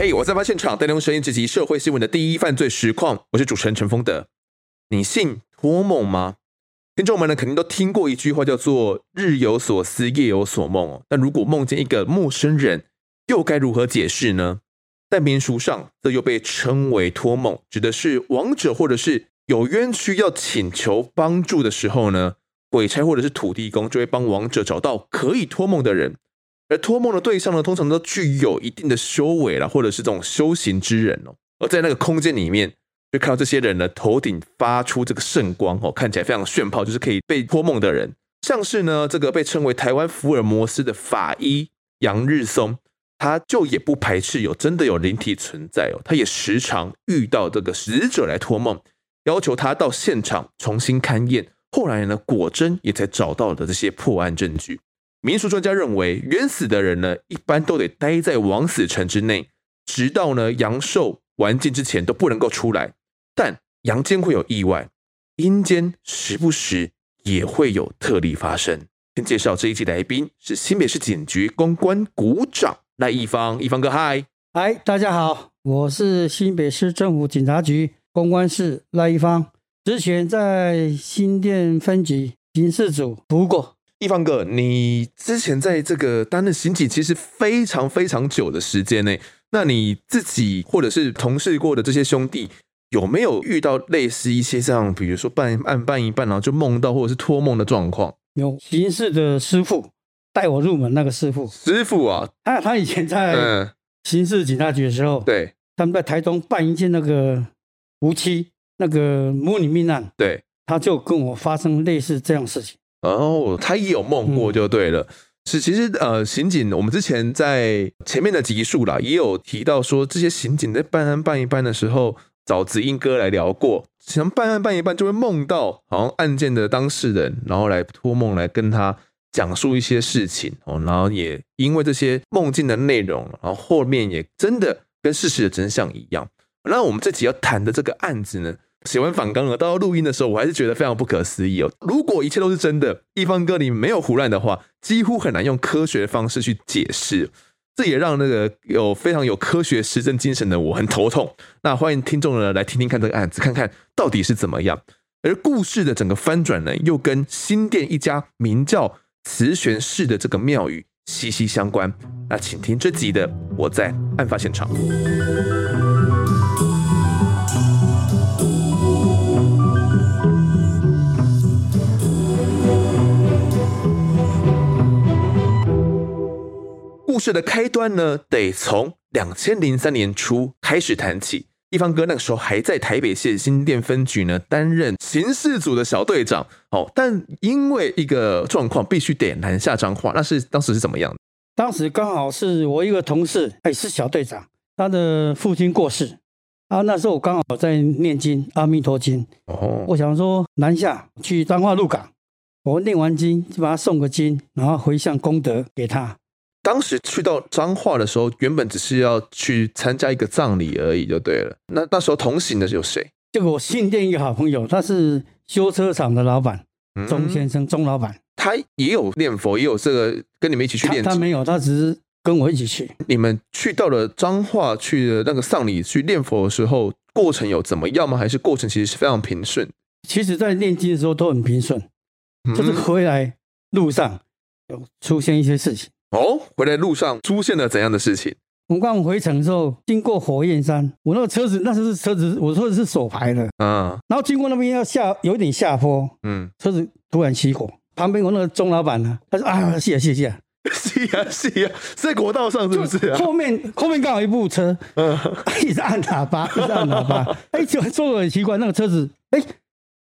嘿，我在发现场带您用声音直击社会新闻的第一犯罪实况。我是主持人陈峰德。你信托梦吗？听众们呢，肯定都听过一句话，叫做“日有所思，夜有所梦”。但如果梦见一个陌生人，又该如何解释呢？在民俗上，这又被称为托梦，指的是亡者或者是有冤屈要请求帮助的时候呢，鬼差或者是土地公就会帮亡者找到可以托梦的人。而托梦的对象呢，通常都具有一定的修为啦，或者是这种修行之人哦。而在那个空间里面，就看到这些人呢，头顶发出这个圣光哦，看起来非常炫炮，就是可以被托梦的人。像是呢，这个被称为台湾福尔摩斯的法医杨日松，他就也不排斥有真的有灵体存在哦。他也时常遇到这个死者来托梦，要求他到现场重新勘验。后来呢，果真也才找到了这些破案证据。民俗专家认为，冤死的人呢，一般都得待在枉死城之内，直到呢阳寿完尽之前都不能够出来。但阳间会有意外，阴间时不时也会有特例发生。先介绍这一期来宾是新北市警局公关股长赖一方，一方哥嗨，嗨，大家好，我是新北市政府警察局公关室赖一方，之前在新店分局刑事组服务过。义方哥，你之前在这个担任刑警，其实非常非常久的时间内，那你自己或者是同事过的这些兄弟，有没有遇到类似一些这样，比如说办案办一半，然后就梦到或者是托梦的状况？有刑事的师傅带我入门，那个师傅，师傅啊，他他以前在刑事警察局的时候，嗯、对，他们在台中办一件那个无期那个母女命案，对，他就跟我发生类似这样事情。哦，他也有梦过就对了。嗯、是，其实呃，刑警我们之前在前面的集数啦，也有提到说，这些刑警在办案办一半的时候，找子英哥来聊过，想办案办一办就会梦到好像案件的当事人，然后来托梦来跟他讲述一些事情哦，然后也因为这些梦境的内容，然后后面也真的跟事实的真相一样。那我们这集要谈的这个案子呢？写完反纲了，到录音的时候，我还是觉得非常不可思议哦。如果一切都是真的，一方哥你没有胡乱的话，几乎很难用科学的方式去解释。这也让那个有非常有科学实证精神的我很头痛。那欢迎听众呢来听听看这个案子，看看到底是怎么样。而故事的整个翻转呢，又跟新店一家名叫慈玄寺的这个庙宇息息相关。那请听这集的我在案发现场。故事的开端呢，得从两千零三年初开始谈起。一方哥那个时候还在台北县新店分局呢，担任刑事组的小队长。哦，但因为一个状况，必须得南下彰化。那是当时是怎么样？当时刚好是我一个同事，也是小队长，他的父亲过世啊。那时候我刚好在念经《阿弥陀经》，哦，我想说南下去彰化鹿港，我念完经就把他送个经，然后回向功德给他。当时去到彰化的时候，原本只是要去参加一个葬礼而已，就对了。那那时候同行的有谁？就我新店一个好朋友，他是修车厂的老板，钟先生，钟、嗯、老板。他也有念佛，也有这个跟你们一起去念。他没有，他只是跟我一起去。你们去到了彰化去的那个丧礼去念佛的时候，过程有怎么样吗？还是过程其实是非常平顺？其实，在念经的时候都很平顺，就是回来路上有出现一些事情。哦，回来路上出现了怎样的事情？我刚回程的时候，经过火焰山，我那个车子，那时候是车子，我说的是手排的，嗯，然后经过那边要下，有一点下坡，嗯，车子突然起火，旁边我那个钟老板呢，他说啊，谢啊谢谢啊，谢啊 是啊，在国道上是不是？后面后面刚好一部车，嗯，一直按喇叭，一直按喇叭，哎，就说的很奇怪，那个车子，哎，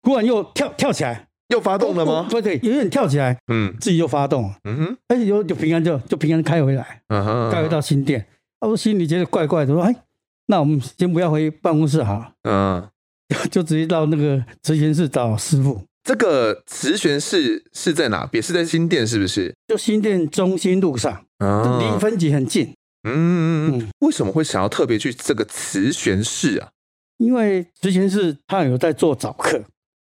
突然又跳跳起来。又发动了吗？对对，有点跳起来，嗯，自己又发动，嗯哼，哎，有就平安就就平安开回来，嗯哼，开回到新店。他说心里觉得怪怪的，说哎，那我们先不要回办公室好，嗯，就直接到那个慈玄寺找师傅。这个慈玄寺是在哪边？是在新店是不是？就新店中心路上，离分局很近。嗯嗯，为什么会想要特别去这个慈玄寺啊？因为慈玄寺他有在做早课。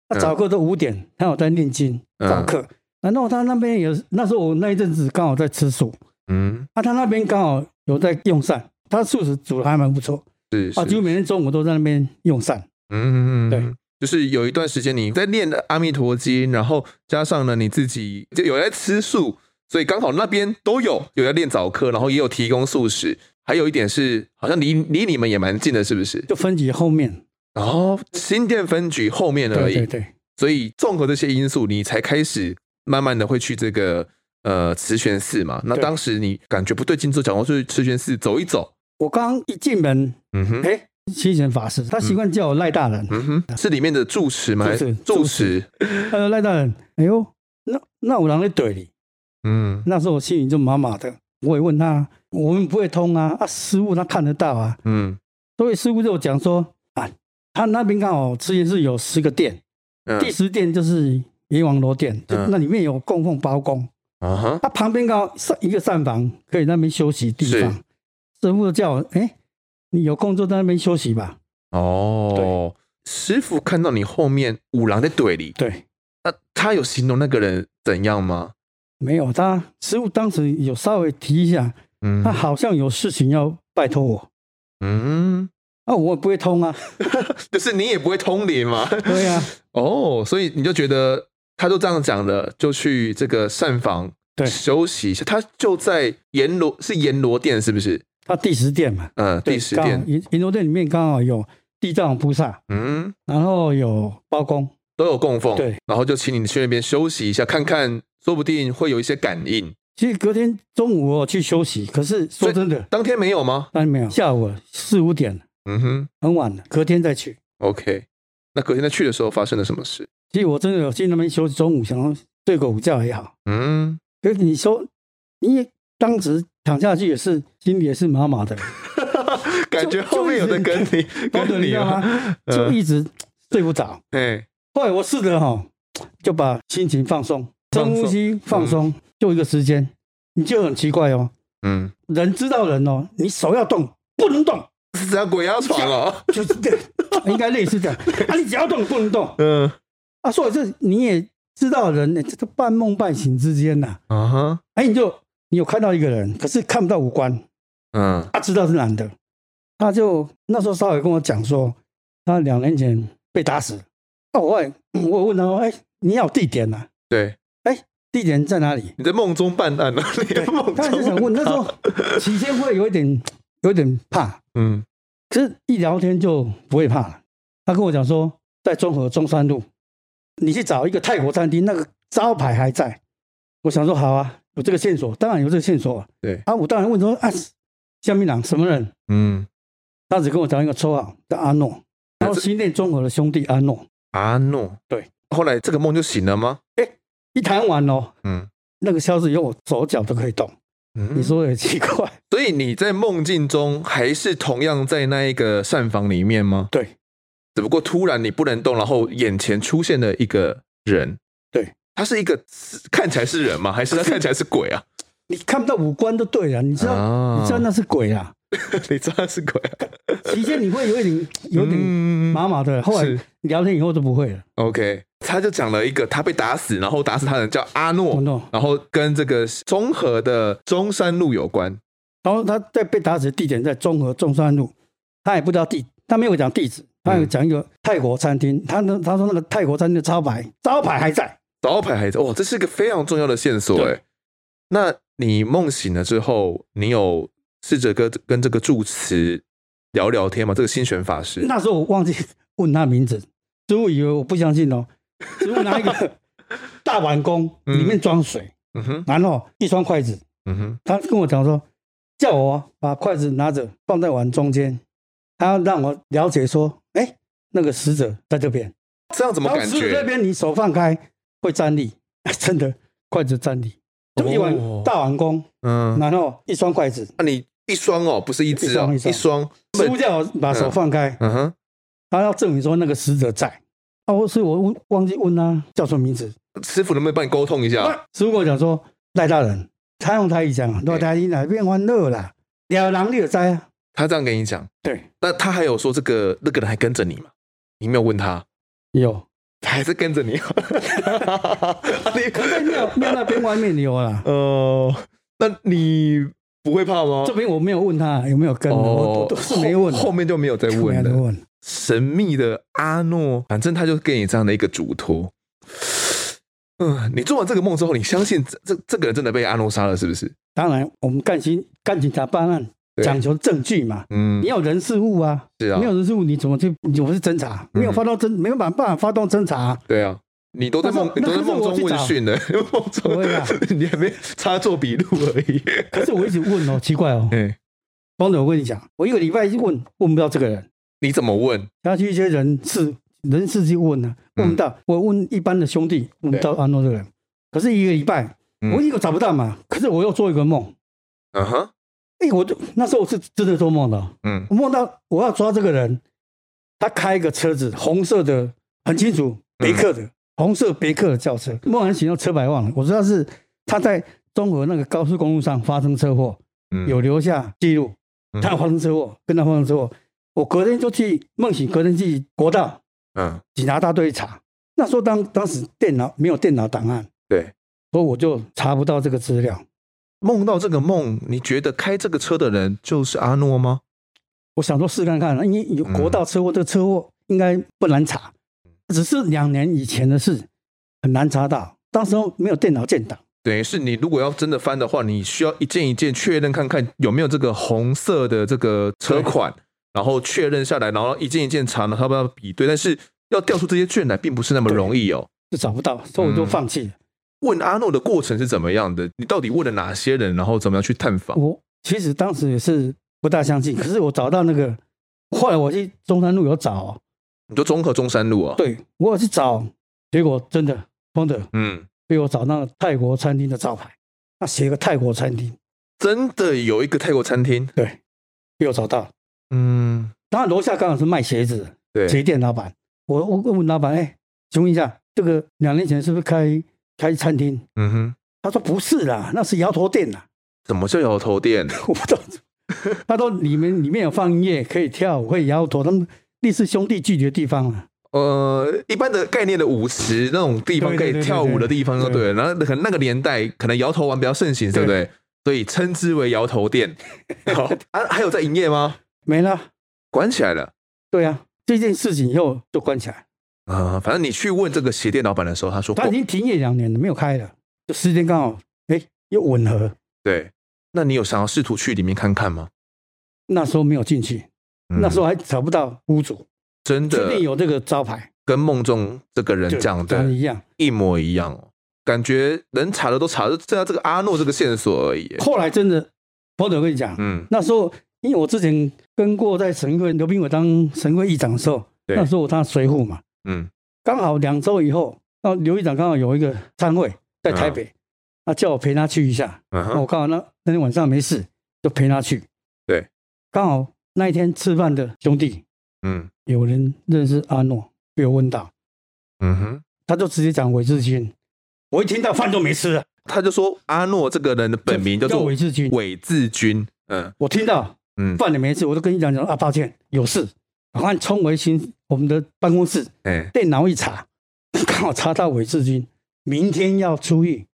他早课都五点，他有在念经早课。然后他那边有，那时候我那一阵子刚好在吃素，嗯，啊，他那边刚好有在用膳，他素食煮的还蛮不错，是，是。啊，几乎每天中午都在那边用膳。嗯，对，就是有一段时间你在念阿弥陀经，然后加上呢你自己就有在吃素，所以刚好那边都有有在练早课，然后也有提供素食。还有一点是，好像离离你们也蛮近的，是不是？就分局后面，然后新店分局后面而已。对对对。所以综合这些因素，你才开始慢慢的会去这个呃慈泉寺嘛。那当时你感觉不对劲，就讲过去慈泉寺走一走。我刚一进门，嗯哼，哎，七贤法师，他习惯叫我赖大人，嗯哼，是里面的住持吗？是住持。他说赖大人，哎呦，那那我让你怼你，嗯，那时候我心里就麻麻的。我也问他，我们不会通啊，啊，师傅他看得到啊，嗯，所以师傅就讲说啊，他那边刚好之前是有十个殿，嗯、第十殿就是阎王罗殿，就那里面有供奉包公，啊哈，他旁边刚好上一个膳房，可以那边休息地方，师傅就叫我，哎、欸，你有空就在那边休息吧。哦，对。师傅看到你后面五郎在怼里，对，那他有形容那个人怎样吗？没有，他师傅当时有稍微提一下，嗯，他好像有事情要拜托我，嗯，啊，我也不会通啊 就是你也不会通灵嘛，对呀、啊，哦，所以你就觉得他就这样讲的，就去这个膳房对休息一下，他就在阎罗是阎罗殿是不是？他第十殿嘛，嗯，第十殿阎阎罗殿里面刚好有地藏菩萨，嗯，然后有包公都有供奉，对，然后就请你去那边休息一下，看看。说不定会有一些感应。其实隔天中午我去休息，可是说真的，当天没有吗？当天没有，下午四五点，嗯哼，很晚了。隔天再去。OK，那隔天再去的时候发生了什么事？其实我真的有去那边休息，中午想要睡个午觉也好。嗯，可是你说，你当时躺下去也是心里也是麻麻的，感觉后面有人跟你，跟你知道吗？就一直睡不着。对，后来我试着哈，就把心情放松。深呼吸，放松，就一个时间，你就很奇怪哦。嗯，人知道人哦，你手要动，不能动，是这样鬼压床哦，就是对，应该类似这样。啊，你只要动，不能动。嗯，啊，所以这你也知道人呢，这个半梦半醒之间呐。啊哈，哎，你就你有看到一个人，可是看不到五官。嗯，他知道是男的，他就那时候稍微跟我讲说，他两年前被打死。哦，我我问他说，哎，你要地点呐？对。地点在哪里？你在梦中办案了？对，他就想问。那时候起先会有一点，有点怕，嗯，可是一聊天就不会怕了。他跟我讲说，在中和中山路，你去找一个泰国餐厅，那个招牌还在。我想说好啊，有这个线索，当然有这个线索啊。对啊，我当然问说啊，香槟郎什么人？嗯，他只跟我讲一个绰号叫阿诺，然后新店中和的兄弟阿诺。阿诺，对。后来这个梦就醒了吗？哎。一谈完哦，嗯，那个消息以后，我手脚都可以动，嗯，你说也奇怪，所以你在梦境中还是同样在那一个膳房里面吗？对，只不过突然你不能动，然后眼前出现了一个人，对，他是一个看起来是人吗？还是他看起来是鬼啊？你看不到五官都对了，你知道，啊、你知道那是鬼啊。你知道是鬼，啊，期间你会有一点有点麻麻的，后来聊天以后都不会了。OK，他就讲了一个他被打死，然后打死他的人叫阿诺，然后跟这个中和的中山路有关。然后他在被打死的地点在中和中山路，他也不知道地，他没有讲地址，他有讲一个泰国餐厅。他呢，他说那个泰国餐厅的招牌招牌还在，招牌还在。哇，这是一个非常重要的线索哎。那你梦醒了之后，你有？试着跟跟这个住持聊聊天吗，这个心玄法师。那时候我忘记问他名字，师父以为我不相信哦。师 父拿一个大碗公，里面装水，嗯哼，然后一双筷子，嗯哼，他跟我讲说，叫我把筷子拿着放在碗中间，他要让我了解说，哎，那个死者在这边，这样怎么感觉？这边你手放开会站立，真的筷子站立，就一碗大碗公，嗯，然后一双筷子，那你。一双哦，不是一只哦，一双。师傅叫我把手放开，嗯哼，他要证明说那个死者在。啊，我所以我忘忘记问他叫什么名字。师傅能不能帮你沟通一下？师傅跟我讲说赖大人，他用台语讲，赖大人哪边欢乐啦？两狼你有在啊？他这样跟你讲，对。那他还有说这个那个人还跟着你吗？你没有问他？有，他还是跟着你。你可在庙庙那边外面有啦。哦，那你。不会怕吗？这边我没有问他有没有跟，哦、我都是没问后，后面就没有再问了。问神秘的阿诺，反正他就给你这样的一个嘱托。嗯，你做完这个梦之后，你相信这这这个人真的被阿诺杀了，是不是？当然，我们干警干警察办案讲求证据嘛。嗯，你要人事物啊，是啊，没有人事物你怎么去？你不是侦查，没有发动侦，没有办法发动侦查。对啊，你都在梦，你都在梦中问讯呢，梦中 你还没插做笔录而已。可是我一直问哦，奇怪哦。嗯，方总，我跟你讲，我一个礼拜一问问不到这个人，你怎么问？要去一些人事。人事去问呢，问不到。嗯、我问一般的兄弟，问不到安诺这个人。可是一个礼拜，我一个找不到嘛。可是我又做一个梦。嗯哼。哎，我就那时候我是真的做梦的。嗯。我梦到我要抓这个人，他开一个车子，红色的，很清楚，别克的，嗯、红色别克的轿车。梦完醒，车牌忘了。我知道是他在中和那个高速公路上发生车祸，嗯、有留下记录。他发生车祸，跟他发生车祸。我隔天就去梦醒，隔天去国道。嗯，警察大队查，那时候当当时电脑没有电脑档案，对，所以我就查不到这个资料。梦到这个梦，你觉得开这个车的人就是阿诺吗？我想说试看看，因为有国道车祸，这个车祸应该不难查，只是两年以前的事，很难查到。当时候没有电脑建档，等于是你如果要真的翻的话，你需要一件一件确认看看有没有这个红色的这个车款。然后确认下来，然后一件一件查呢，他不要比对，但是要调出这些卷来，并不是那么容易哦，就找不到，所以我就放弃了。嗯、问阿诺的过程是怎么样的？你到底问了哪些人？然后怎么样去探访？我其实当时也是不大相信，可是我找到那个，后来我去中山路有找，你就中和中山路啊？对，我有去找，结果真的，真的，嗯，被我找到泰国餐厅的招牌，那写个泰国餐厅，真的有一个泰国餐厅，对，被我找到。嗯，当然楼下刚好是卖鞋子，对，鞋店老板。我我问老板，哎，请问一下，这个两年前是不是开开餐厅？嗯哼，他说不是啦，那是摇头店呐。什么叫摇头店？我不知道。他说里面里面有放音乐，可以跳舞，可以摇头，他们类似兄弟聚集的地方啊。呃，一般的概念的舞池那种地方可以跳舞的地方，就对了。然后可能那个年代可能摇头丸比较盛行，对不对？所以称之为摇头店。好啊，还有在营业吗？没了，关起来了。对啊，这件事情以后就关起来。啊、呃，反正你去问这个鞋店老板的时候，他说他已经停业两年了，没有开了。就时间刚好，哎，又吻合。对，那你有想要试图去里面看看吗？那时候没有进去，嗯、那时候还找不到屋主。真的，确定有这个招牌，跟梦中这个人讲的一样，一模一样哦。感觉能查的都查，就剩下这个阿诺这个线索而已。后来真的，我得跟你讲，嗯，那时候。因为我之前跟过在省议会刘斌伟当省议会议长的时候，那时候我当随扈嘛，嗯，刚好两周以后，那刘议长刚好有一个餐会在台北，他、嗯、叫我陪他去一下，嗯、哼。我刚好那那天晚上没事，就陪他去。对，刚好那一天吃饭的兄弟，嗯，有人认识阿诺，被我问到，嗯哼，他就直接讲韦志军，我一听到饭都没吃了，他就说阿诺这个人的本名叫做韦志军，韦志军，嗯，我听到。嗯，饭也没事，我都跟你讲讲啊，抱歉，有事，赶快冲回新我们的办公室，哎，电脑一查，刚好查到韦志军明天要出狱。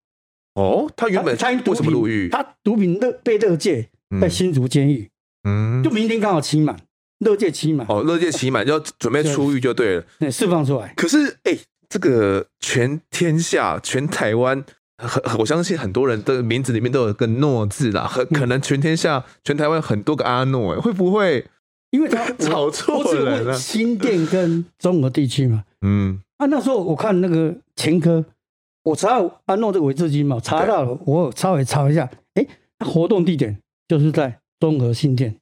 哦，他原本他为什么入狱？他毒品乐被勒戒在新竹监狱，嗯，就明天刚好期满，乐戒期满。哦，乐戒期满就要准备出狱就对了，对，释放出来。可是，哎，这个全天下全台湾。很，我相信很多人的名字里面都有个诺字啦，很可能全天下、嗯、全台湾很多个阿诺，会不会？因为他 找错人了。新店跟中和地区嘛，嗯，啊，那时候我看那个前科，我查到阿诺这个韦志军嘛，查到了，我稍微查一下，哎，他活动地点就是在中和新店，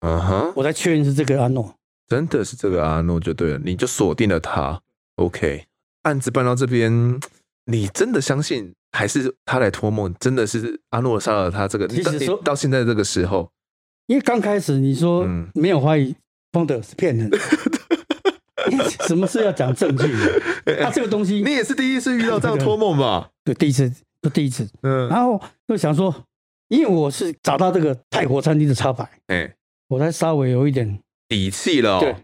嗯哼，我才确认是这个阿诺，真的是这个阿诺就对了，你就锁定了他，OK，案子办到这边，你真的相信？还是他来托梦，真的是阿诺杀了他。这个，其实说到现在这个时候，因为刚开始你说没有怀疑，邦德是骗人的，什么事要讲证据？他这个东西，你也是第一次遇到这样 托梦吧？对，第一次，就第一次。嗯，然后就想说，因为我是找到这个泰国餐厅的插牌，哎，我才稍微有一点底气了。对，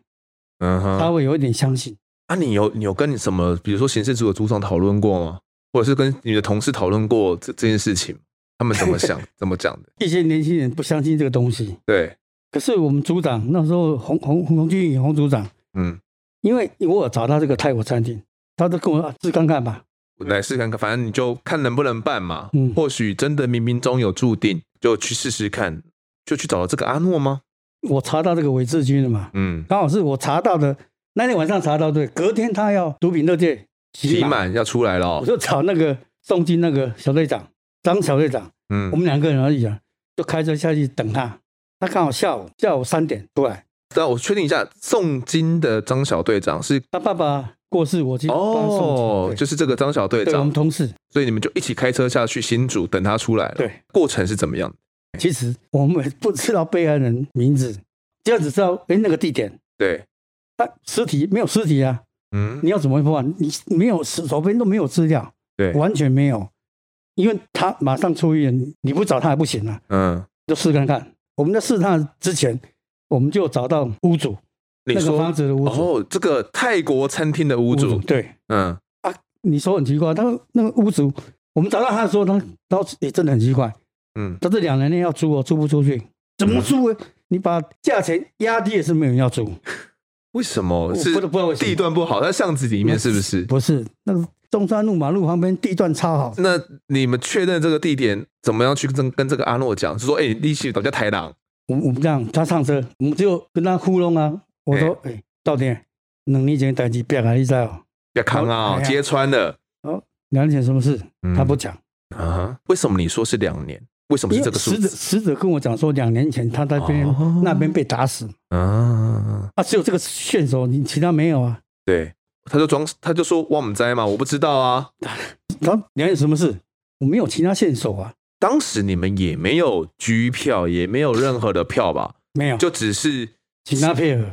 嗯哼，稍微有一点相信。啊，你有你有跟你什么，比如说刑事组的组长讨论过吗？或者是跟你的同事讨论过这这件事情，他们怎么想？怎么讲的？一些年轻人不相信这个东西。对。可是我们组长那时候洪洪洪军宇洪组长，嗯，因为我有找到这个泰国餐厅，他都跟我说试看看吧，来试看看，反正你就看能不能办嘛。嗯，或许真的冥冥中有注定，就去试试看，就去找了这个阿诺吗？我查到这个韦志军了嘛，嗯，刚好是我查到的那天晚上查到对，隔天他要毒品勒戒期满要出来了，我就找那个宋金那个小队长张小队长，嗯，我们两个人而已啊，就开车下去等他，他刚好下午下午三点出来。那我确定一下，宋金的张小队长是他爸爸过世，我记得哦，就是这个张小队长，我们同事，所以你们就一起开车下去新竹等他出来了。对，过程是怎么样？其实我们不知道被害人名字，就只知道哎那个地点。对，他尸体没有尸体啊。嗯，你要怎么破案？你没有手边都没有资料，对，完全没有，因为他马上出院，你不找他还不行啊。嗯，就试看看。我们在试探之前，我们就找到屋主，那个房子的屋主哦，这个泰国餐厅的屋主，屋主对，嗯啊，你说很奇怪，他那个屋主，我们找到他的时候，他当时也真的很奇怪。嗯，他这两年内要租哦，租不出去，怎么租？你把价钱压低也是没有人要租。为什么？是地段不好，在巷子里面是不是？不是，那个中山路马路旁边地段超好。那你们确认这个地点，怎么样去跟跟这个阿诺讲？是说，哎，利息倒叫台郎。我我们这样，他上车，我们就跟他糊弄啊。我说，哎，到底两年前代志别来一再哦，别扛啊，揭穿了。哦，两年前什么事？他不讲啊？为什么你说是两年？为什么是这个数字？死者死者跟我讲说，两年前他在边、哦、那边被打死。啊啊！只有这个线索，你其他没有啊？对，他就装，他就说我们在嘛，我不知道啊。他两年什么事？我没有其他线索啊。当时你们也没有拘票，也没有任何的票吧？没有，就只是请他配合。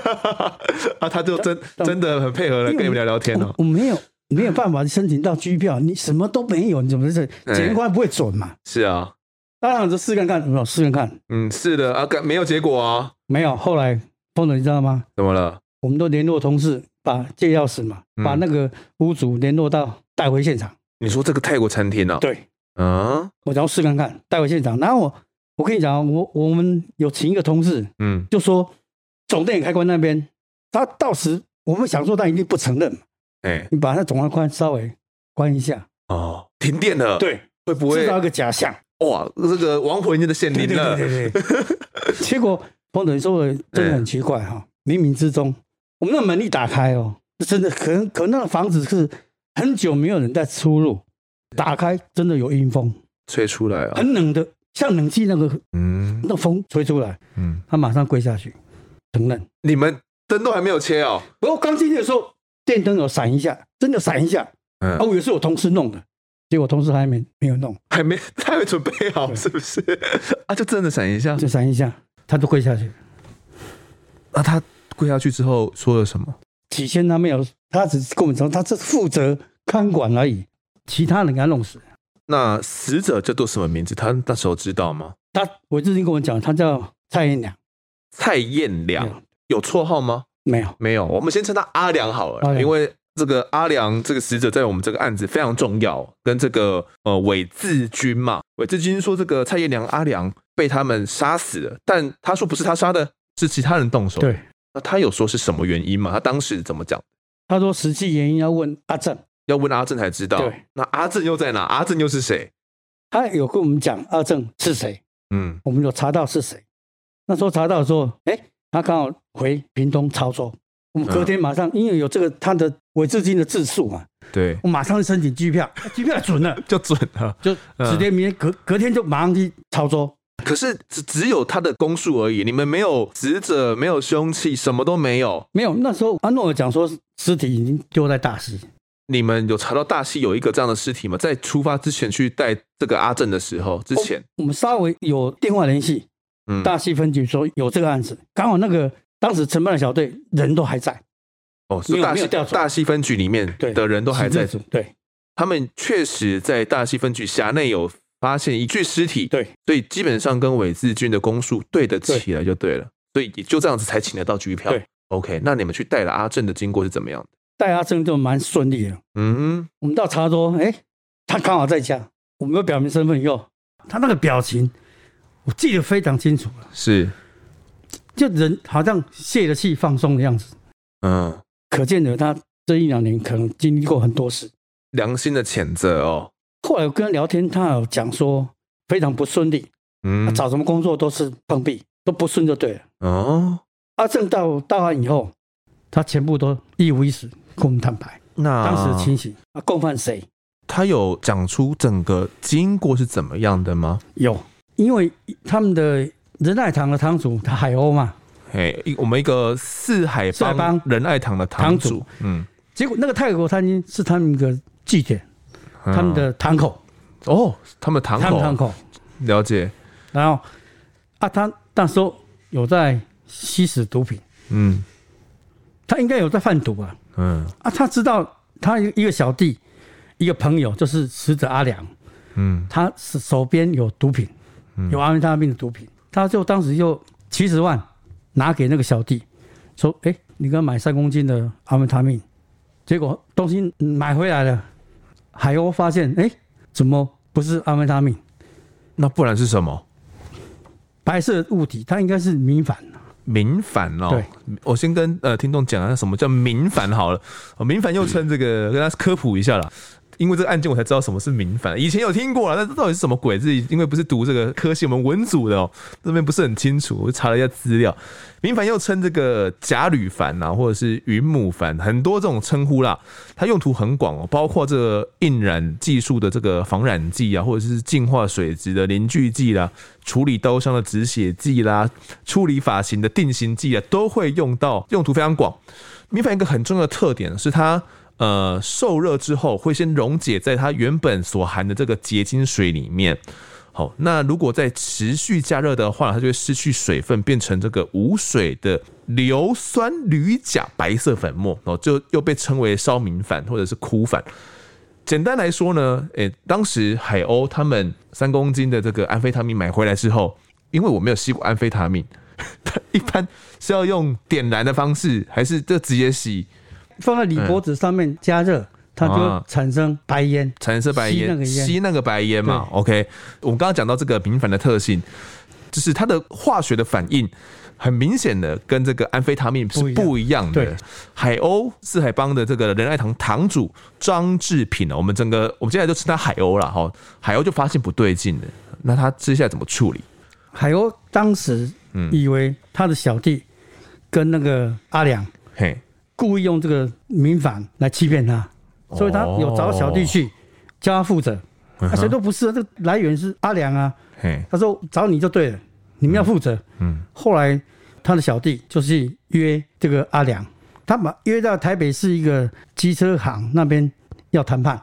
啊，他就真真的很配合的跟你们聊聊天哦。我没有。没有办法申请到居票，你什么都没有，你怎么是检察官不会准嘛？是啊，当然就试看看，没有试看看。嗯，是的啊，没有结果啊，没有。后来峰总，你知道吗？怎么了？我们都联络同事，把借钥匙嘛，嗯、把那个屋主联络到带回现场。你说这个泰国餐厅啊？对，嗯，我想要试看看，带回现场。然后我我跟你讲，我我们有请一个同事，嗯，就说总电影开关那边，他到时我们想说他一定不承认。哎，你把那总开关稍微关一下哦，停电了。对，会不会制造一个假象？哇，这个亡魂就的显灵了。对对对，结果彭总说的真的很奇怪哈，冥冥之中，我们那门一打开哦，真的可能可能那个房子是很久没有人在出入，打开真的有阴风吹出来啊，很冷的，像冷气那个，嗯，那风吹出来，嗯，他马上跪下去承认。你们灯都还没有切哦，不过刚进去的时候。电灯有闪一下，真的闪一下。嗯，啊，我以为是我同事弄的，结果同事还没没有弄，还没他还没准备好，是不是？啊，就真的闪一下，就闪一下，他就跪下去。那他跪下去之后说了什么？起先他没有，他只是跟我们说，他是负责看管而已，其他人给他弄死。那死者叫做什么名字？他那时候知道吗？他我之前跟我讲，他叫蔡彦良。蔡彦良有绰号吗？没有，没有，我们先称他阿良好了，因为这个阿良这个死者在我们这个案子非常重要，跟这个呃韦志军嘛，韦志军说这个蔡彦良阿良被他们杀死了，但他说不是他杀的，是其他人动手。对，那他有说是什么原因吗？他当时怎么讲？他说实际原因要问阿正，要问阿正才知道。对，那阿正又在哪？阿正又是谁？他有跟我们讲阿正是谁？嗯，我们有查到是谁。那时候查到说，哎。他刚好回屏东操作，我们隔天马上，因为有这个他的韦志军的自述嘛，对，我马上申请机票，机票准了，就准了，就直接明天隔隔天就马上去操作。可是只只有他的供述而已，你们没有死者，没有凶器，什么都没有。没有，那时候阿诺尔讲说尸体已经丢在大溪。你们有查到大溪有一个这样的尸体吗？在出发之前去带这个阿正的时候，之前我们稍微有电话联系。嗯，大溪分局说有这个案子，刚好那个当时承办的小队人都还在。哦，是大溪大溪分局里面的人都还在。对，他们确实在大溪分局辖内有发现一具尸体。对，所以基本上跟韦志军的供述对得起来就对了。所以也就这样子才请得到局票。对，OK，那你们去带了阿正的经过是怎么样的？带阿正就蛮顺利的。嗯，我们到茶桌，哎，他刚好在家，我们又表明身份以后，他那个表情，我记得非常清楚了。是，就人好像泄了气、放松的样子。嗯，可见得他这一两年可能经历过很多事。良心的谴责哦。后来我跟他聊天，他有讲说非常不顺利。嗯，找什么工作都是碰壁，都不顺就对了。哦，阿正到到案以后，他全部都一五一十跟我们坦白。那当时的情形，啊，共犯谁？他有讲出整个经过是怎么样的吗？有，因为他们的仁爱堂的堂主他海鸥嘛，哎，我们一个四海帮仁爱堂的堂主，嗯，结果那个泰国餐厅是他们一个祭典，他们的堂口，哦，他们堂口，堂口，了解。然后啊，他那时候有在吸食毒品，嗯，他应该有在贩毒啊，嗯，啊，他知道他一个小弟。一个朋友就是死者阿良，嗯，他手手边有毒品，有阿非他命的毒品，他就当时就七十万拿给那个小弟，说：“哎、欸，你给他买三公斤的阿非他命。”结果东西买回来了，海鸥发现，哎、欸，怎么不是阿非他命？那不然是什么？白色物体，它应该是明矾。明矾哦，对，我先跟呃听众讲一下什么叫明矾好了，明矾又称这个，跟大家科普一下啦。因为这个案件，我才知道什么是明矾。以前有听过了，但这到底是什么鬼？自己因为不是读这个科系，我们文组的哦，这边不是很清楚。我查了一下资料，明矾又称这个甲铝矾啊，或者是云母矾，很多这种称呼啦。它用途很广哦，包括这个印染技术的这个防染剂啊，或者是净化水质的凝聚剂啦，处理刀伤的止血剂啦，处理发型的定型剂啊，都会用到，用途非常广。明矾一个很重要的特点是它。呃，受热之后会先溶解在它原本所含的这个结晶水里面。好，那如果再持续加热的话，它就会失去水分，变成这个无水的硫酸铝钾白色粉末，哦，就又被称为烧明矾或者是枯矾。简单来说呢，诶，当时海鸥他们三公斤的这个安非他命买回来之后，因为我没有吸过安非他命，它一般是要用点燃的方式，还是就直接吸？放在铝箔纸上面加热，嗯、它就产生白烟，产生白烟，吸那个白烟嘛。OK，我们刚刚讲到这个明礬的特性，就是它的化学的反应很明显的跟这个安非他命是不一样的。海鸥四海帮的这个仁爱堂堂主张志品呢，我们整个我们接下来就称他海鸥了哈。海鸥就发现不对劲了，那他接下来怎么处理？海鸥当时以为他的小弟跟那个阿良，嘿。故意用这个民反来欺骗他，所以他有找小弟去叫他负责，谁都不是，这个来源是阿良啊。他说找你就对了，你们要负责。后来他的小弟就是约这个阿良，他把约到台北市一个机车行那边要谈判，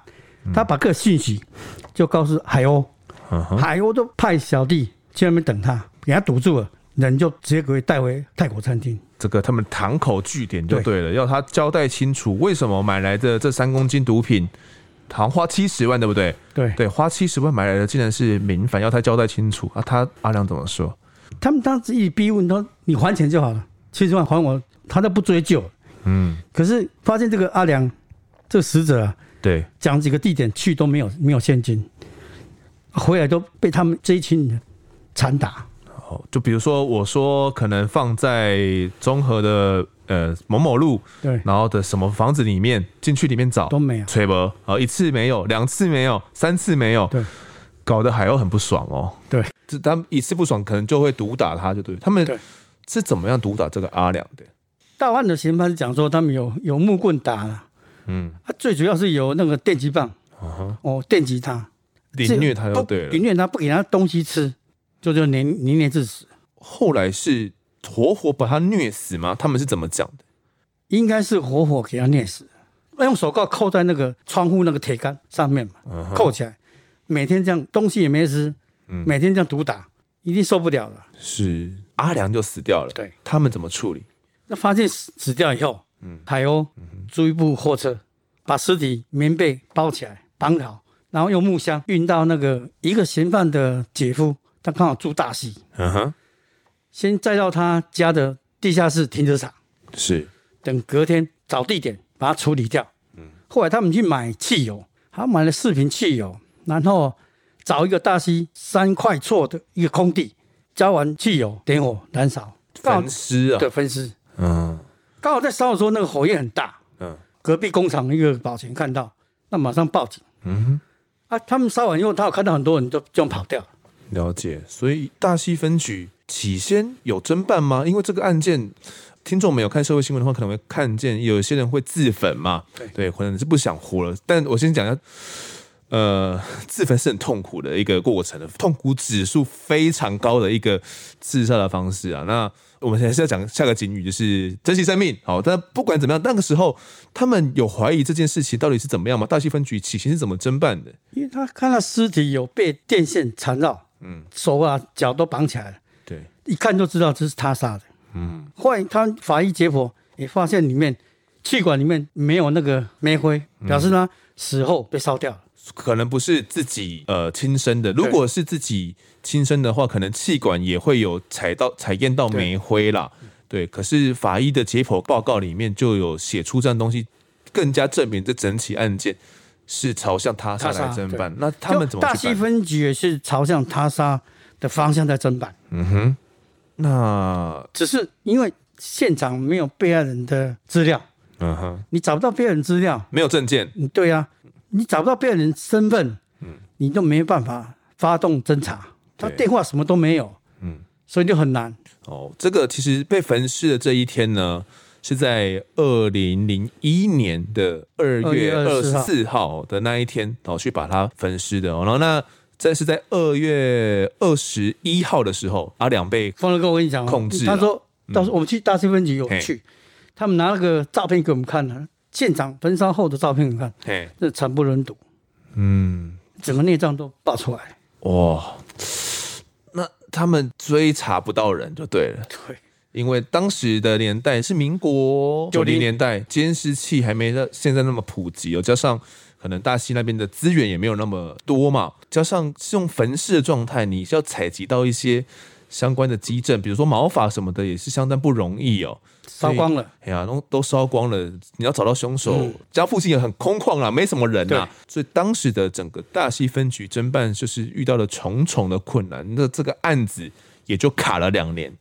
他把个信息就告诉海鸥，海鸥都派小弟去那边等他，给他堵住了，人就直接给带回泰国餐厅。这个他们堂口据点就对了，对要他交代清楚为什么买来的这三公斤毒品，好像花七十万，对不对？对对，花七十万买来的竟然是民反，要他交代清楚啊！他阿良怎么说？他们当时一逼问他：“你还钱就好了，七十万还我。”他都不追究。嗯。可是发现这个阿良，这个死者啊，对，讲几个地点去都没有没有现金，回来都被他们这一群人残打。就比如说，我说可能放在综合的呃某某路，对，然后的什么房子里面进去里面找都没有，吹不，啊一次没有，两次没有，三次没有，对，搞得海鸥很不爽哦，对，这他们一次不爽，可能就会毒打他，就对，他们是怎么样毒打这个阿良的？大案的刑犯是讲说他们有有木棍打了，嗯，他最主要是有那个电击棒，哦，电击他，凌虐他就对了，凌虐他不给他东西吃。就就年年年致死，后来是活活把他虐死吗？他们是怎么讲的？应该是活活给他虐死，用手铐扣在那个窗户那个铁杆上面嘛，扣起来，每天这样东西也没吃，每天这样毒打，一定受不了了。是阿良就死掉了。对，他们怎么处理？那发现死死掉以后，嗯，海鸥租一部货车，把尸体棉被包起来绑好，然后用木箱运到那个一个嫌犯的姐夫。他刚好住大溪，嗯哼，先载到他家的地下室停车场，是，等隔天找地点把它处理掉。嗯，后来他们去买汽油，他买了四瓶汽油，然后找一个大溪三块厝的一个空地，加完汽油，点火燃烧，焚尸啊，对，焚尸。嗯，刚好在烧的时候，那个火焰很大。嗯，隔壁工厂一个保全看到，那马上报警。嗯哼，啊，他们烧完以后，他有看到很多人都这样跑掉。了解，所以大溪分局起先有侦办吗？因为这个案件，听众没有看社会新闻的话，可能会看见有些人会自焚嘛。对，对，可能是不想活了。但我先讲一下。呃，自焚是很痛苦的一个过程的，痛苦指数非常高的一个自杀的方式啊。那我们现在是要讲下个警语，就是珍惜生命。好，但不管怎么样，那个时候他们有怀疑这件事情到底是怎么样吗？大溪分局起先是怎么侦办的？因为他看到尸体有被电线缠绕，嗯，手啊脚都绑起来了，对，一看就知道这是他杀的。嗯，后来他法医解剖也发现里面气管里面没有那个煤灰，表示他死后被烧掉了。可能不是自己呃亲生的，如果是自己亲生的话，可能气管也会有采到采验到煤灰啦。对，对，可是法医的解剖报告里面就有写出这样东西，更加证明这整起案件是朝向他杀来侦办。那他们怎么？大溪分局也是朝向他杀的方向在侦办。嗯哼，那只是因为现场没有被害人的资料。嗯哼，你找不到被害人资料，没有证件。嗯，对呀。你找不到被害人身份，嗯，你都没办法发动侦查，他电话什么都没有，嗯，所以就很难。哦，这个其实被焚尸的这一天呢，是在二零零一年的二月二十四号的那一天，哦，去把它焚尸的。然后那这是在二月二十一号的时候，阿两被峰哥，我跟你讲，控制。他说，到时候我们去大溪分局有去，他们拿那个照片给我们看了。现场焚烧后的照片，你看，嘿，这惨不忍睹，嗯，整个内脏都爆出来，哇，那他们追查不到人就对了，对，因为当时的年代是民国九零年代，监视器还没现在那么普及哦，加上可能大溪那边的资源也没有那么多嘛，加上是用焚尸的状态，你是要采集到一些相关的基证，比如说毛发什么的，也是相当不容易哦。烧光了，哎呀，都都烧光了。你要找到凶手，嗯、家附近也很空旷啦，没什么人呐。所以当时的整个大溪分局侦办就是遇到了重重的困难，那这个案子也就卡了两年，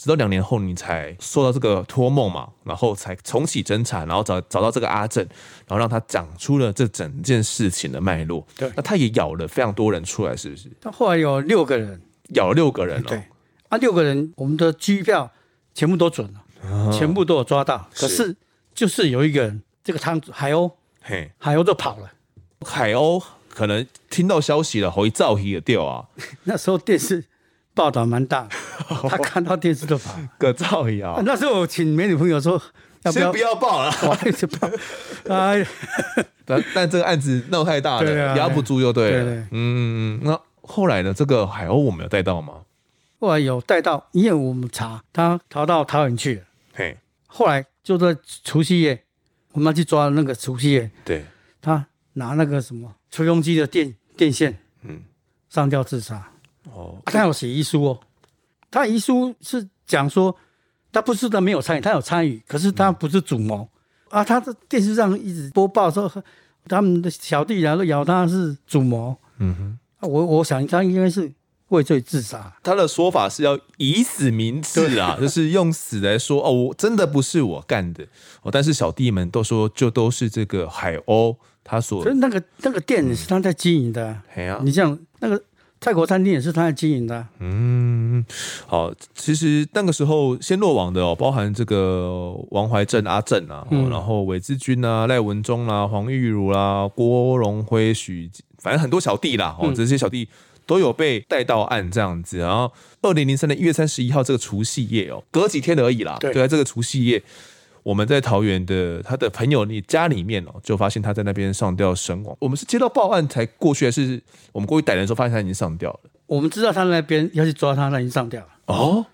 直到两年后你才受到这个托梦嘛，然后才重启侦查，然后找找到这个阿正，然后让他讲出了这整件事情的脉络。对，那他也咬了非常多人出来，是不是？他后来有六个人，咬了六个人了。对，啊，六个人，我们的机票全部都准了。全部都有抓到，可是就是有一个人，这个汤海鸥，嘿，海鸥就跑了。海鸥可能听到消息了，回造也掉啊。那时候电视报道蛮大，他看到电视都跑。个造谣。那时候我请美女朋友说，要不要先不要报了，我一直报。哎，但但这个案子闹太大了，压不住又对了。嗯，那后来呢？这个海鸥我们有带到吗？后来有带到，因为我们查他逃到桃园去了。嘿，后来就在除夕夜，我们要去抓那个除夕夜。对，他拿那个什么吹风机的电电线，嗯，上吊自杀。哦，他有写遗书哦，他遗书是讲说，他不是他没有参与，他有参与，可是他不是主谋、嗯、啊。他在电视上一直播报说，他们的小弟然后咬他是主谋。嗯哼，我我想他应该是。畏罪自杀，他的说法是要以死明志啊，就是用死来说哦，我真的不是我干的哦，但是小弟们都说就都是这个海鸥他所，所以那个那个店是他在经营的，嗯。啊、你像那个泰国餐厅也是他在经营的，嗯，好，其实那个时候先落网的哦，包含这个王怀正阿正啊，嗯、然后韦志军啊、赖文忠啦、黄玉如啦、郭荣辉、许，反正很多小弟啦，哦，这些小弟。都有被带到案这样子，然后二零零三年一月三十一号这个除夕夜哦，隔几天而已啦。对，就在这个除夕夜，我们在桃园的他的朋友你家里面哦，就发现他在那边上吊身亡。我们是接到报案才过去，还是我们过去逮人的时候发现他已经上吊了？我们知道他那边要去抓他，他已经上吊了。哦，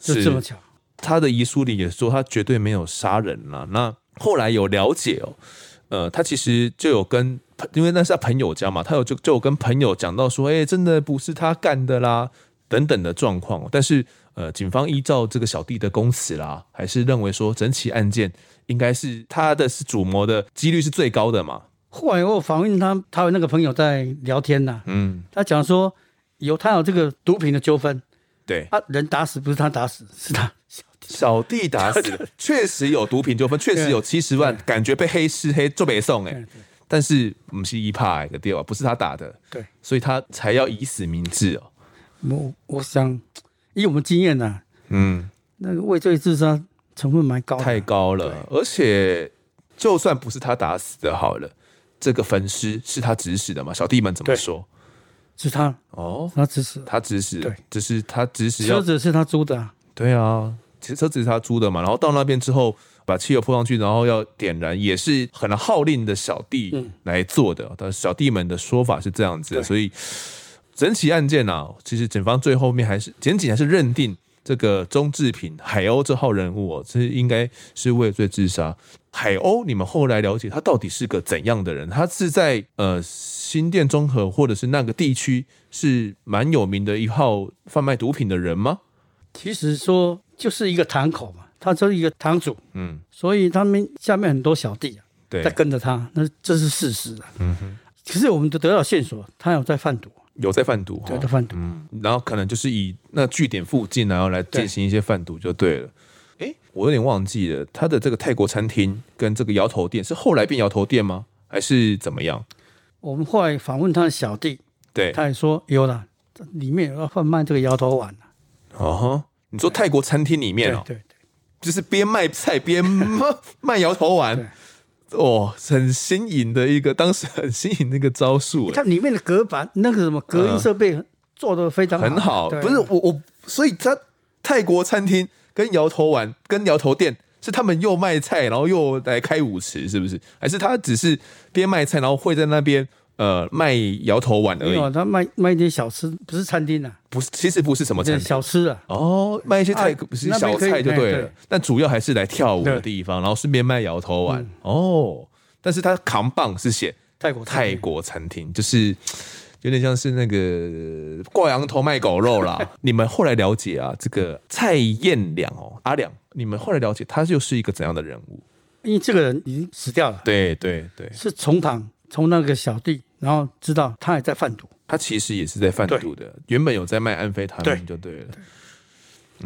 是这么巧。他的遗书里也说他绝对没有杀人了。那后来有了解哦，呃，他其实就有跟。因为那是他朋友家嘛，他有就就有跟朋友讲到说，哎，真的不是他干的啦，等等的状况。但是，呃，警方依照这个小弟的供词啦，还是认为说整起案件应该是他的是主谋的几率是最高的嘛。后来我访问他，他有那个朋友在聊天呐，嗯，他讲说有他有这个毒品的纠纷，对，他人打死不是他打死，是他小弟。小弟打死的，确实有毒品纠纷，确实有七十万，感觉被黑吃黑做北送哎，但是不是一派的对吧？不是他打的，对，所以他才要以死明志哦。我我想以我们经验呐，嗯，那个畏罪自杀成分蛮高，太高了，而且就算不是他打死的，好了。这个焚尸是他指使的嘛？小弟们怎么说？是他哦，他指使，他指使，对，只是他指使。车子是他租的，啊，对啊，其实车子是他租的嘛。然后到那边之后，把汽油泼上去，然后要点燃，也是很号令的小弟来做的。嗯、但小弟们的说法是这样子的，所以整起案件啊，其实警方最后面还是检警还是认定这个钟志平海鸥这号人物哦，这应该是畏罪自杀。海鸥，你们后来了解他到底是个怎样的人？他是在呃新店综合或者是那个地区是蛮有名的一号贩卖毒品的人吗？其实说就是一个堂口嘛，他就是一个堂主，嗯，所以他们下面很多小弟啊，对，在跟着他，那这是事实啊。嗯哼，可是我们都得到线索，他有在贩毒，有在贩毒，有，在贩毒，嗯，然后可能就是以那据点附近，然后来进行一些贩毒就对了。哎，我有点忘记了，他的这个泰国餐厅跟这个摇头店是后来变摇头店吗？还是怎么样？我们后来访问他的小弟，对，他也说有了，里面有要贩卖这个摇头丸。哦，你说泰国餐厅里面哦，对对，就是边卖菜边 卖摇头丸，哦，很新颖的一个，当时很新颖的一个招数。它里面的隔板那个什么隔音设备做的非常很好，不是我我，所以他泰国餐厅。跟摇头丸、跟摇头店是他们又卖菜，然后又来开舞池，是不是？还是他只是边卖菜，然后会在那边呃卖摇头丸而已？他卖卖一些小吃，不是餐厅啊。不是，其实不是什么餐厅，小吃啊。哦，卖一些菜，不是小菜就对了。但主要还是来跳舞的地方，然后顺便卖摇头丸。哦，但是他扛棒是写泰国泰国餐厅，就是。有点像是那个挂羊头卖狗肉啦。你们后来了解啊，这个蔡彦良哦，阿良，你们后来了解他就是一个怎样的人物？因为这个人已经死掉了。对对对，是从旁从那个小弟，然后知道他也在贩毒。他其实也是在贩毒的，原本有在卖安非他命就对了。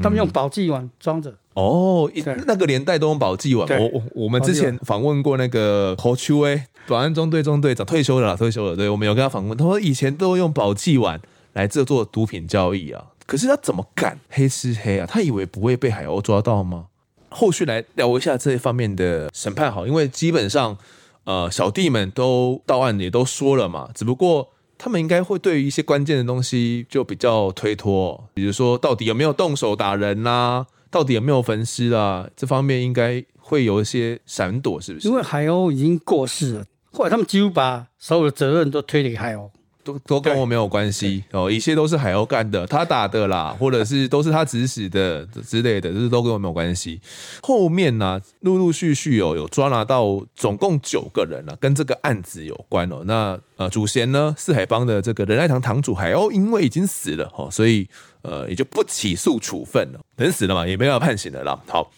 他们用保济丸装着。哦，那个年代都用保济丸。我我我们之前访问过那个侯秋威。保安中队中队长退休了，退休了。对，我们有跟他访问，他说以前都用保济丸来制作毒品交易啊。可是他怎么敢黑吃黑啊？他以为不会被海鸥抓到吗？后续来聊一下这一方面的审判好，因为基本上呃小弟们都到案也都说了嘛，只不过他们应该会对于一些关键的东西就比较推脱，比如说到底有没有动手打人啊，到底有没有焚尸啊，这方面应该会有一些闪躲，是不是？因为海鸥已经过世了。后来他们几乎把所有的责任都推给海鸥，都都跟我没有关系哦，一切都是海鸥干的，他打的啦，或者是都是他指使的之类的，这都跟我没有关系。后面呢、啊，陆陆续续哦，有抓拿到总共九个人了、啊，跟这个案子有关哦。那呃，主嫌呢，四海帮的这个仁爱堂堂主海鸥，因为已经死了哦，所以呃也就不起诉处分了，人死了嘛，也没有判刑的啦。好，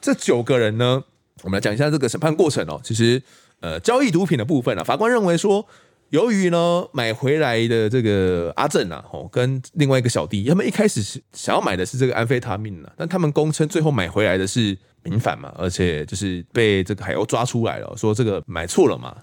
这九个人呢，我们来讲一下这个审判过程哦，其实。呃，交易毒品的部分啊，法官认为说，由于呢买回来的这个阿正啊，哦，跟另外一个小弟，他们一开始是想要买的是这个安非他命啊，但他们公称最后买回来的是民反嘛，而且就是被这个海鸥抓出来了，说这个买错了嘛。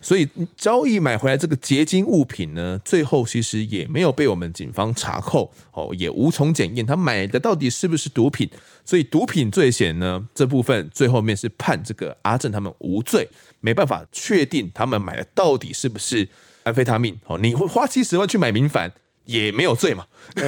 所以交易买回来这个结晶物品呢，最后其实也没有被我们警方查扣哦，也无从检验他买的到底是不是毒品。所以毒品罪嫌呢，这部分最后面是判这个阿正他们无罪，没办法确定他们买的到底是不是安非他命哦。你会花七十万去买明矾也没有罪嘛？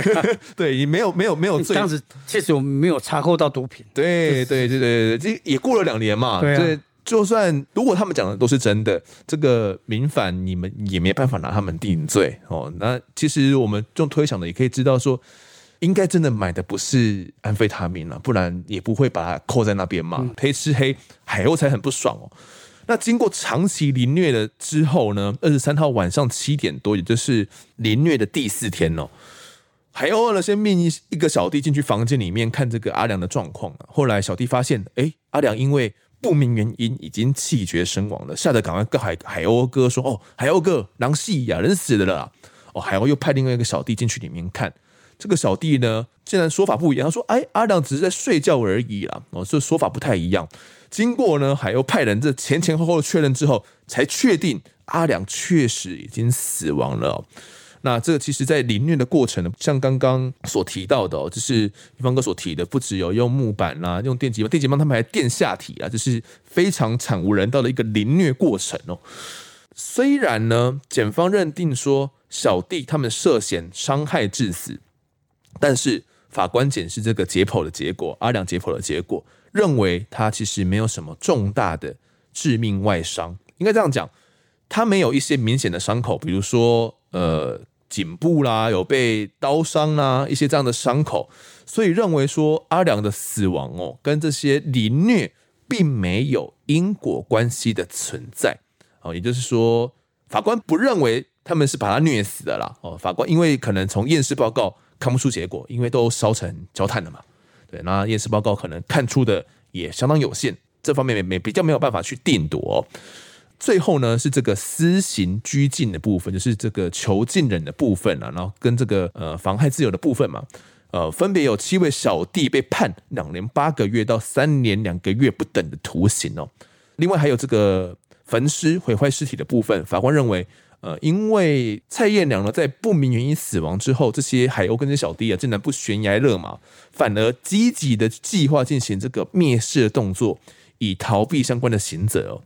对，也没有没有没有罪。当时确实我们没有查扣到毒品。对对对对对，这也过了两年嘛。对啊。就算如果他们讲的都是真的，这个民反你们也没办法拿他们定罪哦。那其实我们用推想的也可以知道说，应该真的买的不是安非他命了，不然也不会把它扣在那边嘛。黑吃黑，海鸥才很不爽哦。那经过长期凌虐了之后呢，二十三号晚上七点多，也就是凌虐的第四天哦，海鸥呢先命一一个小弟进去房间里面看这个阿良的状况。啊后来小弟发现，哎，阿良因为不明原因已经气绝身亡了，吓得赶快跟海海鸥哥说：“哦，海鸥哥，狼戏呀，人死了啦！”哦，海鸥又派另外一个小弟进去里面看，这个小弟呢，竟然说法不一样，他说：“哎，阿良只是在睡觉而已啦。”哦，这说法不太一样。经过呢，海鸥派人这前前后后的确认之后，才确定阿良确实已经死亡了。那这个其实，在凌虐的过程呢，像刚刚所提到的哦，就是方哥所提的，不只有用木板啦、用电击棒，电击棒他们还电下体啊，这是非常惨无人道的一个凌虐过程哦。虽然呢，检方认定说小弟他们涉嫌伤害致死，但是法官检视这个解剖的结果，阿良解剖的结果。认为他其实没有什么重大的致命外伤，应该这样讲，他没有一些明显的伤口，比如说呃颈部啦有被刀伤啦一些这样的伤口，所以认为说阿良的死亡哦跟这些凌虐并没有因果关系的存在哦，也就是说法官不认为他们是把他虐死的啦哦，法官因为可能从验尸报告看不出结果，因为都烧成焦炭了嘛。对，那验尸报告可能看出的也相当有限，这方面没没比较没有办法去定夺哦。最后呢，是这个私刑拘禁的部分，就是这个囚禁人的部分啊，然后跟这个呃妨害自由的部分嘛，呃，分别有七位小弟被判两年八个月到三年两个月不等的徒刑哦。另外还有这个焚尸毁坏尸体的部分，法官认为。呃，因为蔡燕良呢，在不明原因死亡之后，这些海鸥跟这小弟啊，竟然不悬崖勒马，反而积极的计划进行这个灭尸的动作，以逃避相关的刑责哦。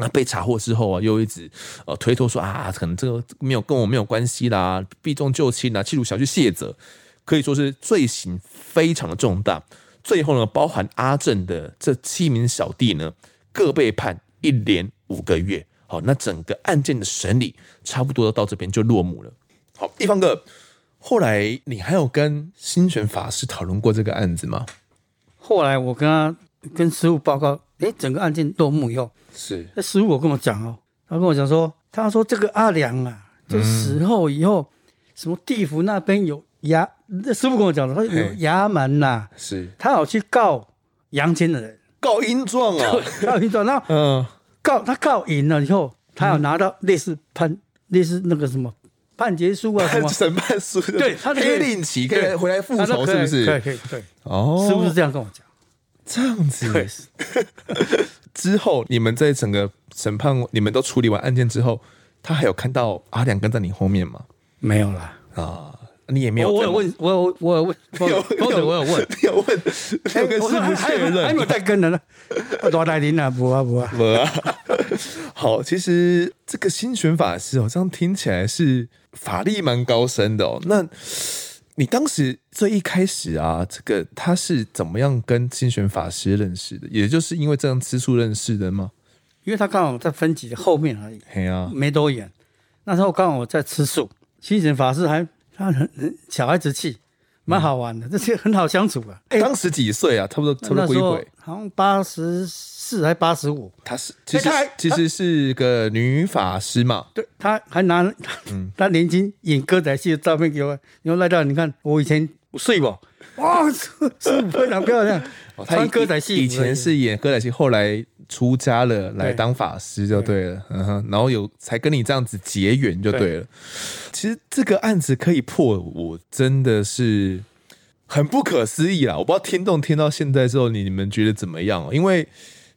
那被查获之后啊，又一直呃推脱说啊，可能这个没有跟我没有关系啦，避重就轻啦，企图小去卸责，可以说是罪行非常的重大。最后呢，包含阿正的这七名小弟呢，各被判一连五个月。好，那整个案件的审理差不多到这边就落幕了。好，一方哥，后来你还有跟新选法师讨论过这个案子吗？后来我跟他跟师傅报告，诶，整个案件落幕以后，是那师傅我跟我讲哦，他跟我讲说，他说这个阿良啊，就死后以后，嗯、什么地府那边有衙，那师傅跟我讲的，他有衙门呐、啊，是他好去告阳间的人，告阴状啊，告阴状，那嗯。告他告赢了以后，他要拿到类似判、嗯、类似那个什么判决书啊 什么审判书，对，他的黑令旗可以回来复仇，是不是？可以可以对。哦，是不是这样跟我讲？这样子。之后你们在整个审判，你们都处理完案件之后，他还有看到阿良跟在你后面吗？没有啦。啊。你也没有，我有问，我有我有问，有有我有问，有问，有跟师父确认，还没有带跟人呢，多大林啊，不啊不啊，不啊。好，其实这个新选法师好像听起来是法力蛮高深的哦。那你当时最一开始啊，这个他是怎么样跟心玄法师认识的？也就是因为这样吃素认识的吗？因为他刚好在分级的后面而已，嘿啊，没多远。那时候刚好我在吃素，心玄法师还。他很小孩子气，蛮好玩的，嗯、这些很好相处啊。当时几岁啊？差不多差不多鬼鬼，好像八十四还八十五。他是其实其实是个女法师嘛。对，她还拿嗯，他年轻演歌仔戏的照片给我，然后赖到你看我以前睡过，哇，是非常漂亮。穿歌仔戏，以前是演歌仔戏，后来出家了，来当法师就对了。嗯哼，然后有才跟你这样子结缘就对了。其实这个案子可以破，我真的是很不可思议啦！我不知道听众听到现在之后，你你们觉得怎么样？因为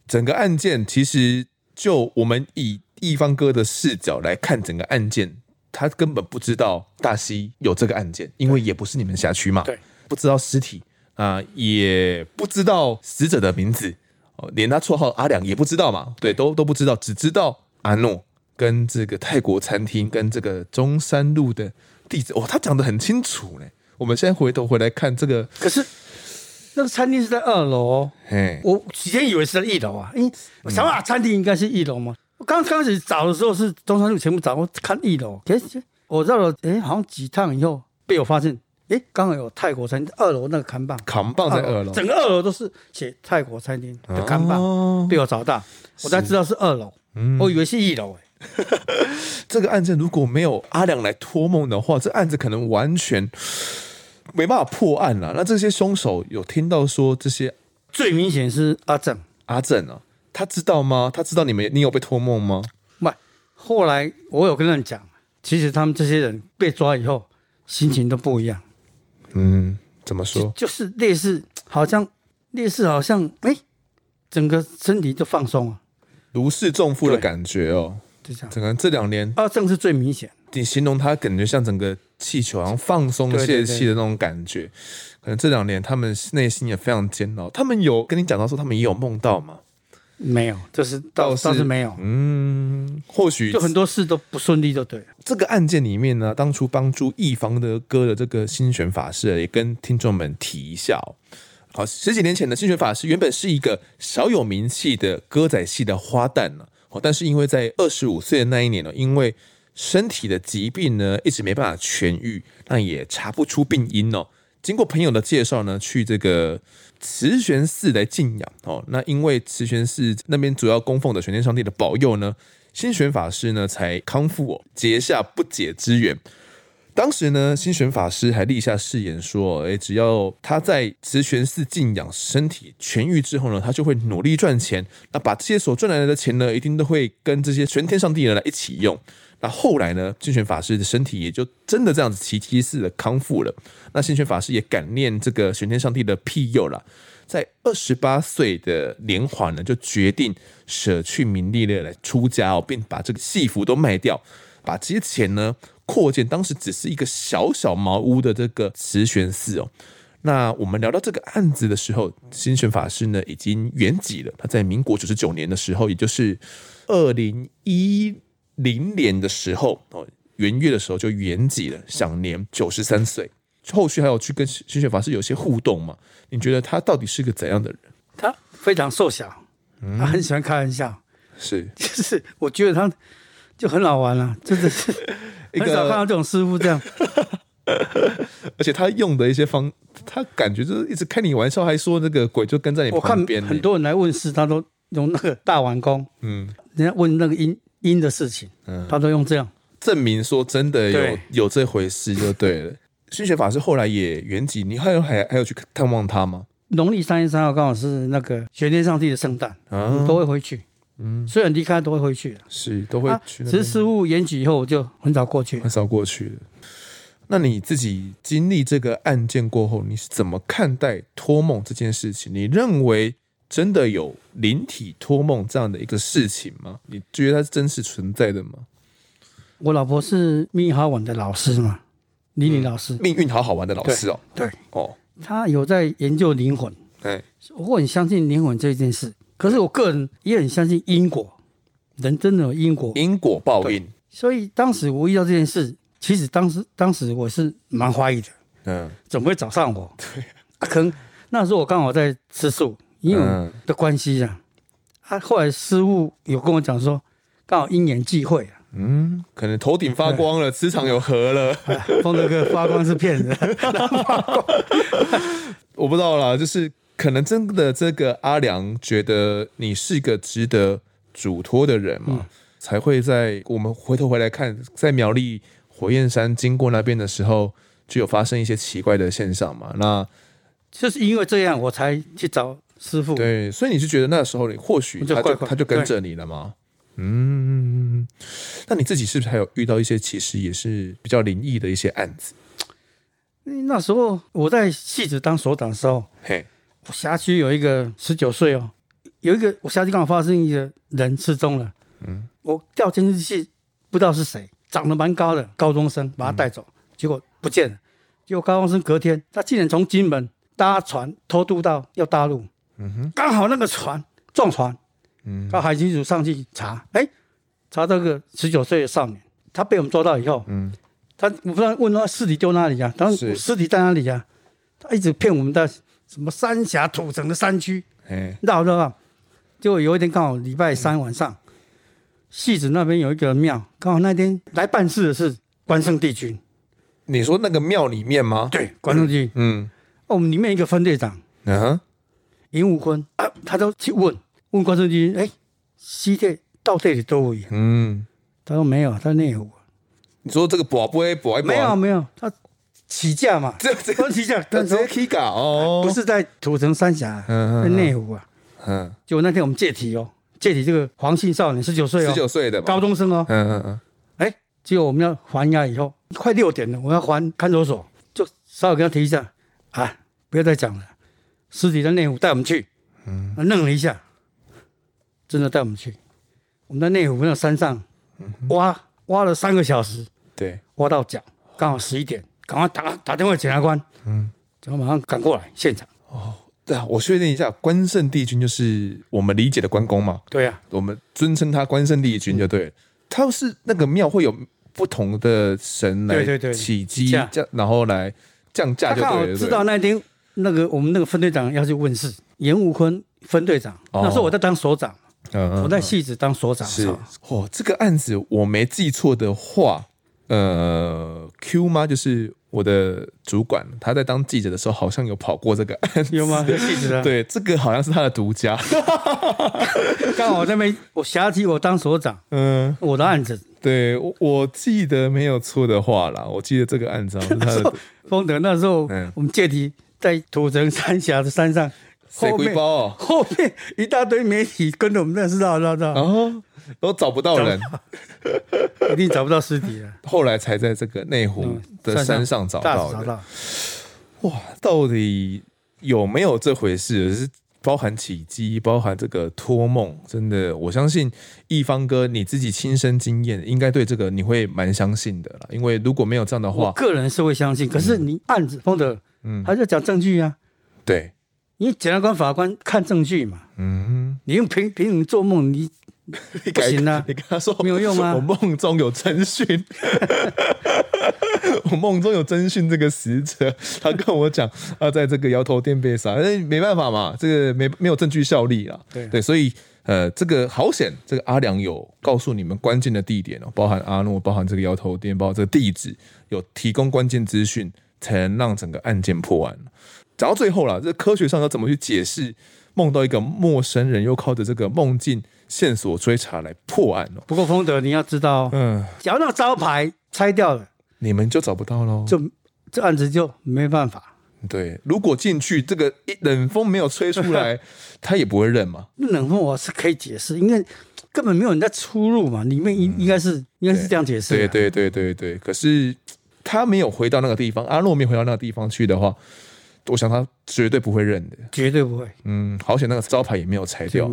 整个案件其实就我们以一方哥的视角来看整个案件，他根本不知道大溪有这个案件，因为也不是你们辖区嘛，对，不知道尸体。啊、呃，也不知道死者的名字，哦，连他绰号阿良也不知道嘛，对，都都不知道，只知道阿诺跟这个泰国餐厅跟这个中山路的地址，哦，他讲的很清楚嘞。我们现在回头回来看这个，可是那个餐厅是在二楼，嘿，我之前以为是在一楼啊，因为我想啊，餐厅应该是一楼嘛。我刚开始找的时候是中山路全部找，我看一楼，可是我绕了哎，好像几趟以后被我发现。哎，刚好有泰国餐厅二楼那个扛棒，扛棒在二楼，整个二楼都是写泰国餐厅的扛棒，哦、被我找到，我才知道是二楼，嗯、我以为是一楼。哎，这个案子如果没有阿良来托梦的话，这案子可能完全没办法破案了。那这些凶手有听到说这些，最明显是阿正，阿正啊，他知道吗？他知道你们你有被托梦吗？不，后来我有跟他们讲，其实他们这些人被抓以后，心情都不一样。嗯，怎么说？就，就是类似，好像类似，好像哎，整个身体就放松了，如释重负的感觉哦。就这样，整个这两年，阿正是最明显。你形容他感觉像整个气球然后放松泄气的那种感觉。对对对，可能这两年他们内心也非常煎熬。他们有跟你讲到说他们也有梦到吗？没有，就是倒是倒是没有。嗯，或许就很多事都不顺利，就对了。这个案件里面呢，当初帮助一方的哥的这个心玄法师也跟听众们提一下哦。好，十几年前的心玄法师原本是一个小有名气的歌仔戏的花旦呢。哦，但是因为在二十五岁的那一年呢，因为身体的疾病呢，一直没办法痊愈，那也查不出病因哦。经过朋友的介绍呢，去这个慈玄寺来静养哦。那因为慈玄寺那边主要供奉的玄天上帝的保佑呢，心玄法师呢才康复哦，结下不解之缘。当时呢，心玄法师还立下誓言说：“诶，只要他在慈玄寺静养，身体痊愈之后呢，他就会努力赚钱。那把这些所赚来的钱呢，一定都会跟这些玄天上帝人来一起用。那后来呢，心玄法师的身体也就真的这样子奇迹似的康复了。那心玄法师也感念这个玄天上帝的庇佑了，在二十八岁的年华呢，就决定舍去名利了来出家哦，并把这个戏服都卖掉，把这些钱呢。”扩建当时只是一个小小茅屋的这个慈玄寺哦。那我们聊到这个案子的时候，心玄法师呢已经圆寂了。他在民国九十九年的时候，也就是二零一零年的时候哦，元月的时候就圆寂了，享年九十三岁。后续还有去跟心玄法师有些互动嘛？你觉得他到底是个怎样的人？他非常瘦小，他很喜欢开玩笑，是，就是我觉得他就很好玩啊，真的是。很少看到这种师傅这样，而且他用的一些方，他感觉就是一直开你玩笑，还说那个鬼就跟在你旁边。很多人来问事，他都用那个大碗公。嗯，人家问那个阴阴的事情，嗯，他都用这样证明说真的有有这回事就对了。心玄法师后来也圆寂，你还有还还有去探望他吗？农历三月三号刚好是那个玄天上帝的圣诞，啊，都会回去。嗯，虽然离开都会回去，是都会去。其实师父圆寂以后，我就很少过去，很少过去了。那你自己经历这个案件过后，你是怎么看待托梦这件事情？你认为真的有灵体托梦这样的一个事情吗？你觉得它是真实存在的吗？我老婆是命运好好玩的老师嘛，李李老师，命运好好玩的老师哦，对，对哦，他有在研究灵魂，对，我很相信灵魂这件事。可是我个人也很相信因果，人真的有因果，因果报应。所以当时我遇到这件事，其实当时当时我是蛮怀疑的，嗯，怎么会找上我？对，啊、可能那时候我刚好在吃素，因为的关系啊。他、后来师傅有跟我讲说，刚好因缘际会啊，嗯，可能头顶发光了，磁场有合了。风德哥发光是骗人，我不知道啦，就是。可能真的这个阿良觉得你是个值得嘱托的人嘛，嗯、才会在我们回头回来看，在苗栗火焰山经过那边的时候，就有发生一些奇怪的现象嘛。那就是因为这样，我才去找师傅。对，所以你是觉得那时候你或许他就他就跟着你了吗？嗯，那你自己是不是还有遇到一些其实也是比较灵异的一些案子？那时候我在戏子当所长的时候，嘿。辖区有一个十九岁哦，有一个我辖区刚好发生一个人失踪了。嗯，我调监视器，不知道是谁，长得蛮高的高中生，把他带走，嗯、结果不见了。结果高中生隔天，他竟然从金门搭船偷渡到要大陆。嗯哼，刚好那个船撞船。嗯，到海巡署上去查，哎，查这个十九岁的少年，他被我们抓到以后，嗯，他我不知道问他尸体丢哪里呀？他说尸体在哪里呀？他一直骗我们的。什么三峡土城的山区，绕绕绕，就有一天刚好礼拜三晚上，戏子那边有一个庙，刚好那天来办事的是关圣帝君。你说那个庙里面吗？对，关圣帝君。嗯，哦，我们里面一个分队长，嗯哼，尹武坤啊，他都去问问关圣帝君，哎，西铁到这里都有。嗯，他说没有，他内湖。你说这个博不会博？没有没有，他。起价嘛，这这起价，他直接起价哦，不是在土城三峡，在内湖啊，嗯，就那天我们借题哦，借题这个黄姓少年，十九岁哦，十九岁的高中生哦。嗯嗯嗯。哎，结果我们要还押以后，快六点了，我要还看守所，就稍微跟他提一下，啊，不要再讲了，尸体在内湖带我们去。嗯。愣了一下，真的带我们去。我们在内湖那山上挖挖了三个小时，对，挖到脚，刚好十一点，赶快打打电话给检察官，嗯，然后马上赶过来现场。哦，对啊，我确认一下，关圣帝君就是我们理解的关公嘛？对啊，我们尊称他关圣帝君就对了。他是那个庙会有不同的神来起乩降，然后来降价就对了。知道那天那个我们那个分队长要去问事，严吴坤分队长，那时候我在当所长。我在戏子当所长是哦，这个案子我没记错的话，呃，Q 吗？就是我的主管，他在当记者的时候好像有跑过这个案子，有吗？记者对，这个好像是他的独家。刚好那边，我辖区我当所长，嗯，我的案子，对我我记得没有错的话啦，我记得这个案子是他的。丰德那时候，我们借题在土城三峡的山上。后面包后面一大堆媒体跟着我们，那知道知道知道，然后都找不到人，一定找不到尸体了。后来才在这个内湖的山上找到的。哇，到底有没有这回事？是包含起乩，包含这个托梦，真的，我相信一方哥你自己亲身经验，应该对这个你会蛮相信的啦。因为如果没有这样的话，我个人是会相信。可是你案子丰德，嗯，还是要讲证据啊。对。因为检察官、法官看证据嘛，嗯，你用凭凭你做梦，你 不行啊！你跟他说没有用啊！我梦中有侦讯，我梦中有侦讯这个死者，他跟我讲，他在这个摇头店被杀，那没办法嘛，这个没没有证据效力啊。对对，所以呃，这个好险，这个阿良有告诉你们关键的地点哦，包含阿诺，包含这个摇头店，包括这个地址，有提供关键资讯，才能让整个案件破案。讲到最后了，这科学上要怎么去解释梦到一个陌生人，又靠着这个梦境线索追查来破案哦？不过丰德，你要知道，嗯，只要那个招牌拆掉了，你们就找不到喽，就这案子就没办法。对，如果进去这个一冷风没有吹出来，他也不会认嘛。那冷风我是可以解释，因为根本没有人在出入嘛，里面应应该是、嗯、应该是这样解释。对对对对对，可是他没有回到那个地方，阿诺没有回到那个地方去的话。我想他绝对不会认的，绝对不会。嗯，好险那个招牌也没有拆掉。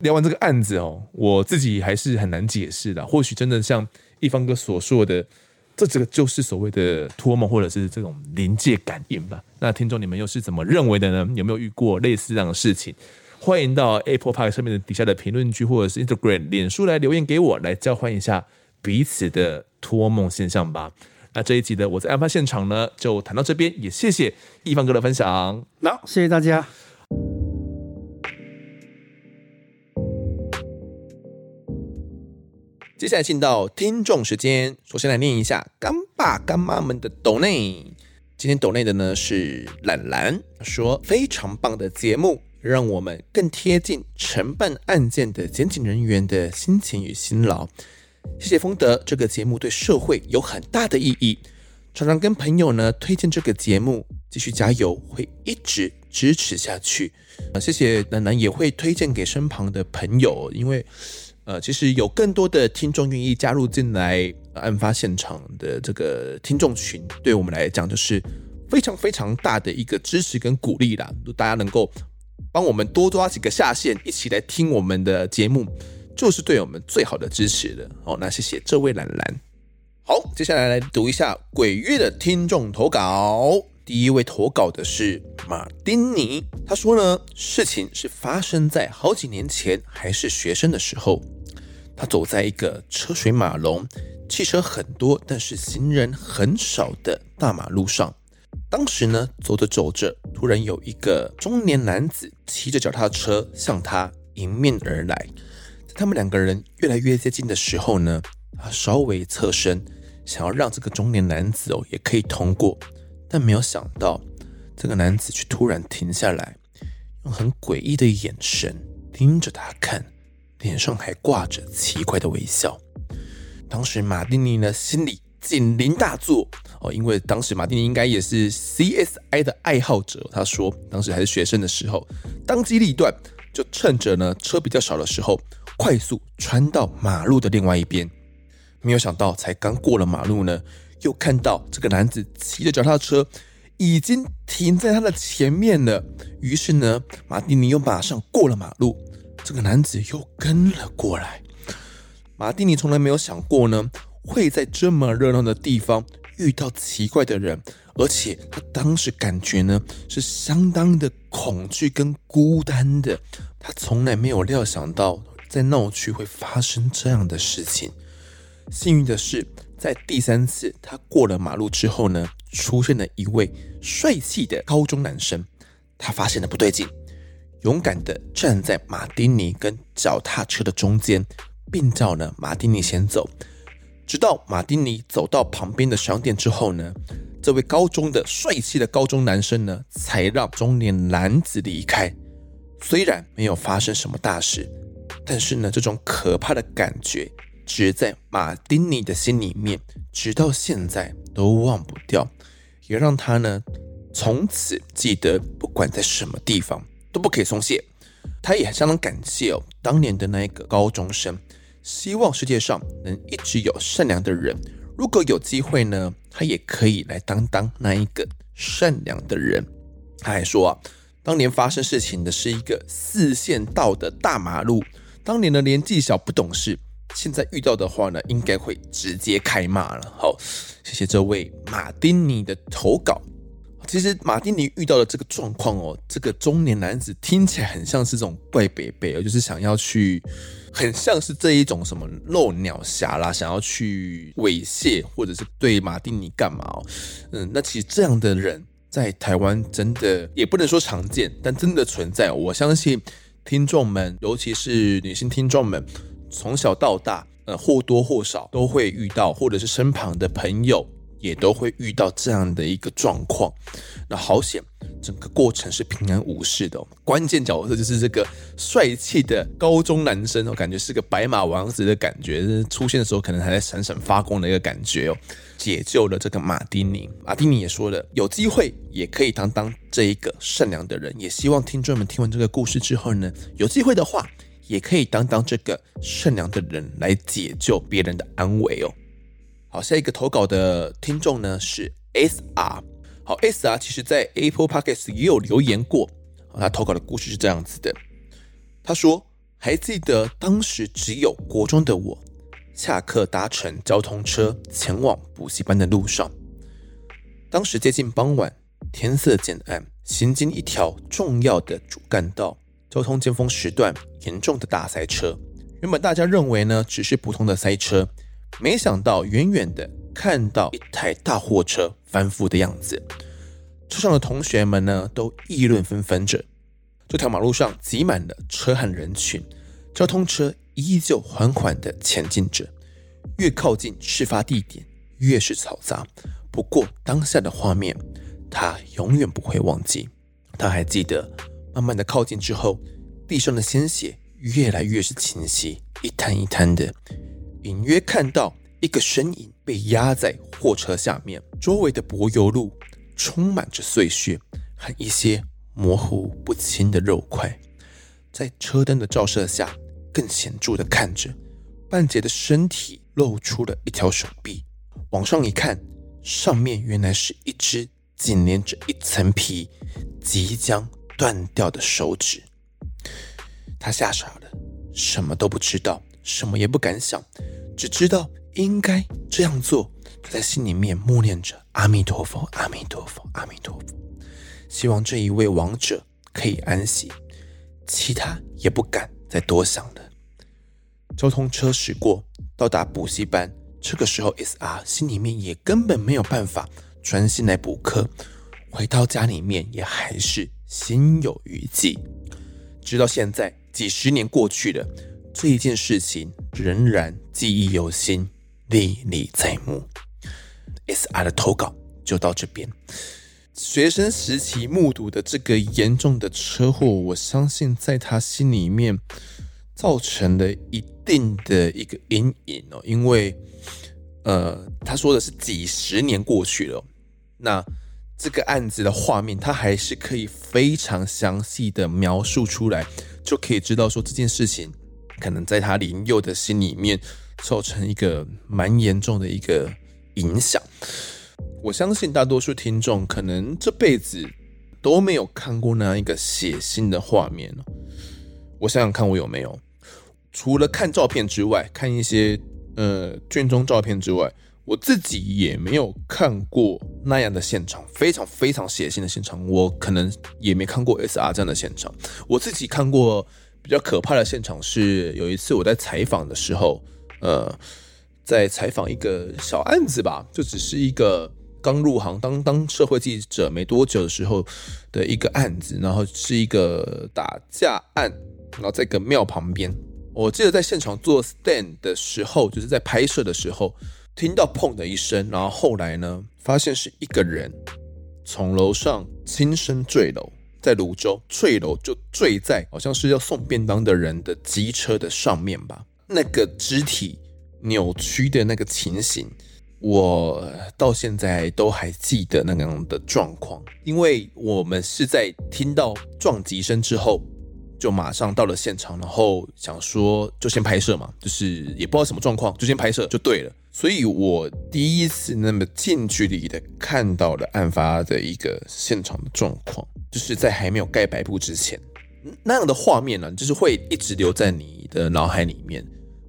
聊完这个案子哦，我自己还是很难解释的。或许真的像一方哥所说的，这这个就是所谓的托梦，或者是这种临界感应吧。那听众你们又是怎么认为的呢？有没有遇过类似这样的事情？欢迎到 Apple Park 上面的底下的评论区，或者是 Instagram、脸书来留言给我，来交换一下彼此的托梦现象吧。那这一集的我在案发现场呢，就谈到这边，也谢谢一方哥的分享。好，谢谢大家。接下来进到听众时间，首先来念一下干爸干妈们的抖内。今天抖内的呢是懒懒说，非常棒的节目，让我们更贴近承办案件的检警人员的心情与辛劳。谢谢丰德，这个节目对社会有很大的意义。常常跟朋友呢推荐这个节目，继续加油，会一直支持下去。啊，谢谢楠楠也会推荐给身旁的朋友，因为呃，其实有更多的听众愿意加入进来案发现场的这个听众群，对我们来讲就是非常非常大的一个支持跟鼓励啦。大家能够帮我们多抓几个下线，一起来听我们的节目。就是对我们最好的支持了哦，那谢谢这位兰兰。好，接下来来读一下鬼月的听众投稿。第一位投稿的是马丁尼，他说呢，事情是发生在好几年前，还是学生的时候。他走在一个车水马龙、汽车很多，但是行人很少的大马路上。当时呢，走着走着，突然有一个中年男子骑着脚踏车向他迎面而来。他们两个人越来越接近的时候呢，他稍微侧身，想要让这个中年男子哦也可以通过，但没有想到这个男子却突然停下来，用很诡异的眼神盯着他看，脸上还挂着奇怪的微笑。当时马丁尼呢心里警铃大作哦，因为当时马丁尼应该也是 CSI 的爱好者，他说当时还是学生的时候，当机立断，就趁着呢车比较少的时候。快速穿到马路的另外一边。没有想到，才刚过了马路呢，又看到这个男子骑着脚踏车已经停在他的前面了。于是呢，马丁尼又马上过了马路，这个男子又跟了过来。马丁尼从来没有想过呢，会在这么热闹的地方遇到奇怪的人，而且他当时感觉呢是相当的恐惧跟孤单的。他从来没有料想到在闹区会发生这样的事情。幸运的是，在第三次他过了马路之后呢，出现了一位帅气的高中男生。他发现了不对劲，勇敢的站在马丁尼跟脚踏车的中间。并叫呢马丁尼先走，直到马丁尼走到旁边的商店之后呢，这位高中的帅气的高中男生呢，才让中年男子离开。虽然没有发生什么大事，但是呢，这种可怕的感觉，只在马丁尼的心里面，直到现在都忘不掉，也让他呢从此记得，不管在什么地方都不可以松懈。他也相当感谢哦，当年的那一个高中生。希望世界上能一直有善良的人。如果有机会呢，他也可以来当当那一个善良的人。他还说啊，当年发生事情的是一个四线道的大马路，当年的年纪小不懂事，现在遇到的话呢，应该会直接开骂了。好，谢谢这位马丁尼的投稿。其实马丁尼遇到的这个状况哦，这个中年男子听起来很像是这种怪伯伯哦，就是想要去，很像是这一种什么漏鸟侠啦，想要去猥亵或者是对马丁尼干嘛哦。嗯，那其实这样的人在台湾真的也不能说常见，但真的存在。我相信听众们，尤其是女性听众们，从小到大，呃，或多或少都会遇到，或者是身旁的朋友。也都会遇到这样的一个状况，那好险，整个过程是平安无事的。关键角色就是这个帅气的高中男生我，感觉是个白马王子的感觉，出现的时候可能还在闪闪发光的一个感觉哦，解救了这个马丁尼。马丁尼也说了，有机会也可以当当这一个善良的人，也希望听众们听完这个故事之后呢，有机会的话也可以当当这个善良的人来解救别人的安危哦。好，下一个投稿的听众呢是 S R。好，S R 其实在 Apple Podcast 也有留言过。他投稿的故事是这样子的：他说，还记得当时只有国中的我，下课搭乘交通车前往补习班的路上。当时接近傍晚，天色渐暗，行经一条重要的主干道，交通尖峰时段严重的大塞车。原本大家认为呢，只是普通的塞车。没想到，远远的看到一台大货车翻覆的样子，车上的同学们呢都议论纷纷着。这条马路上挤满了车和人群，交通车依旧缓缓地前进着。越靠近事发地点，越是嘈杂。不过当下的画面，他永远不会忘记。他还记得，慢慢的靠近之后，地上的鲜血越来越是清晰，一滩一滩的。隐约看到一个身影被压在货车下面，周围的柏油路充满着碎屑和一些模糊不清的肉块，在车灯的照射下，更显著的看着半截的身体露出了一条手臂，往上一看，上面原来是一只紧连着一层皮、即将断掉的手指。他吓傻了，什么都不知道，什么也不敢想。只知道应该这样做，就在心里面默念着阿弥陀佛，阿弥陀佛，阿弥陀佛，希望这一位亡者可以安息，其他也不敢再多想了。交通车驶过，到达补习班。这个时候，SR 心里面也根本没有办法专心来补课，回到家里面也还是心有余悸。直到现在，几十年过去了。这一件事情仍然记忆犹新，历历在目。SR 的投稿就到这边。学生时期目睹的这个严重的车祸，我相信在他心里面造成了一定的一个阴影哦。因为，呃，他说的是几十年过去了，那这个案子的画面，他还是可以非常详细的描述出来，就可以知道说这件事情。可能在他林佑的心里面造成一个蛮严重的一个影响。我相信大多数听众可能这辈子都没有看过那样一个血腥的画面。我想想看，我有没有？除了看照片之外，看一些呃卷宗照片之外，我自己也没有看过那样的现场，非常非常血腥的现场。我可能也没看过 SR 这样的现场。我自己看过比较可怕的现场是有一次我在采访的时候，呃，在采访一个小案子吧，就只是一个刚入行当当社会记者没多久的时候的一个案子，然后是一个打架案，然后在一个庙旁边。我记得在现场做 stand 的时候，就是在拍摄的时候。听到砰的一声，然后后来呢，发现是一个人从楼上轻声坠楼，在泸州坠楼就坠在好像是要送便当的人的机车的上面吧。那个肢体扭曲的那个情形，我到现在都还记得那样的状况，因为我们是在听到撞击声之后，就马上到了现场，然后想说就先拍摄嘛，就是也不知道什么状况，就先拍摄就对了。所以我第一次那么近距离的看到了案发的一个现场的状况，就是在还没有盖白布之前，那样的画面呢，就是会一直留在你的脑海里面。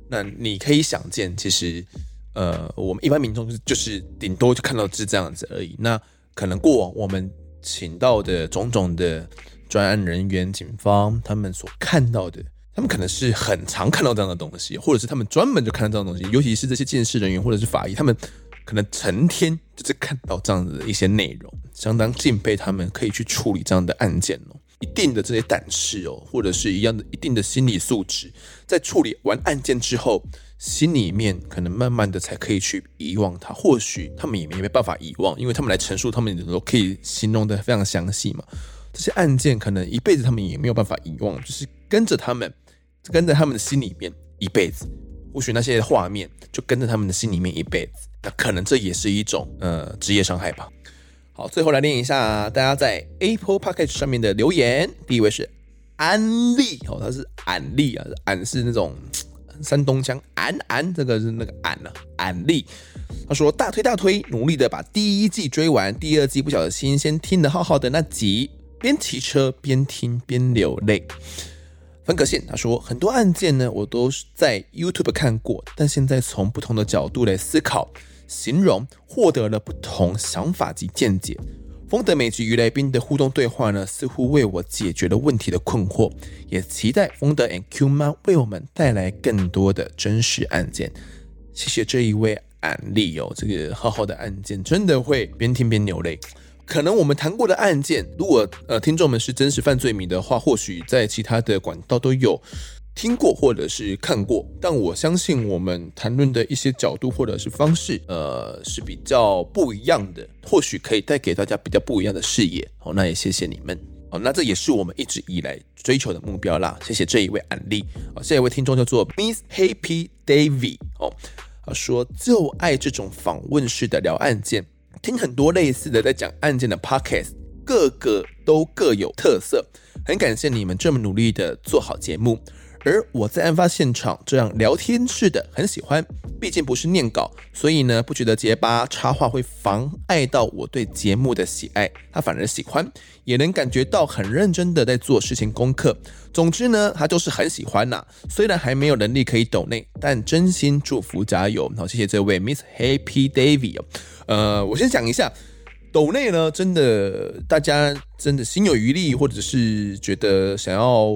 那你可以想见，其实，呃，我们一般民众就是顶多就看到是这样子而已。那可能过往我们请到的种种的专案人员、警方，他们所看到的。他们可能是很常看到这样的东西，或者是他们专门就看到这样的东西，尤其是这些鉴识人员或者是法医，他们可能成天就是看到这样子的一些内容，相当敬佩他们可以去处理这样的案件哦，一定的这些胆识哦，或者是一样的一定的心理素质，在处理完案件之后，心里面可能慢慢的才可以去遗忘它，或许他们也没办法遗忘，因为他们来陈述，他们都可以形容得非常详细嘛，这些案件可能一辈子他们也没有办法遗忘，就是跟着他们。跟在他们的心里面一辈子，或许那些画面就跟着他们的心里面一辈子，那可能这也是一种呃职业伤害吧。好，最后来念一下大家在 Apple Podcast 上面的留言。第一位是安利哦，他是安利啊，安是那种山东腔，安安这个是那个安呢、啊，安利。他说大推大推，努力的把第一季追完，第二季不小心先听的浩浩的那集，边骑车边听边流泪。分隔线，他说很多案件呢，我都是在 YouTube 看过，但现在从不同的角度来思考、形容，获得了不同想法及见解。丰德每集与来宾的互动对话呢，似乎为我解决了问题的困惑，也期待丰德 and Q 妈为我们带来更多的真实案件。谢谢这一位案例哦，这个浩浩的案件真的会边听边流泪。可能我们谈过的案件，如果呃听众们是真实犯罪迷的话，或许在其他的管道都有听过或者是看过。但我相信我们谈论的一些角度或者是方式，呃是比较不一样的，或许可以带给大家比较不一样的视野。好，那也谢谢你们。好，那这也是我们一直以来追求的目标啦。谢谢这一位案例。好，下一位听众叫做 Miss Happy David 哦，他说就爱这种访问式的聊案件。听很多类似的在讲案件的 podcast，各个都各有特色。很感谢你们这么努力的做好节目。而我在案发现场这样聊天式的很喜欢，毕竟不是念稿，所以呢不觉得结巴插话会妨碍到我对节目的喜爱，他反而喜欢，也能感觉到很认真的在做事情功课。总之呢，他就是很喜欢呐。虽然还没有能力可以抖内，但真心祝福加油。好，谢谢这位 Miss Happy David。呃，我先讲一下。抖内呢，真的，大家真的心有余力，或者是觉得想要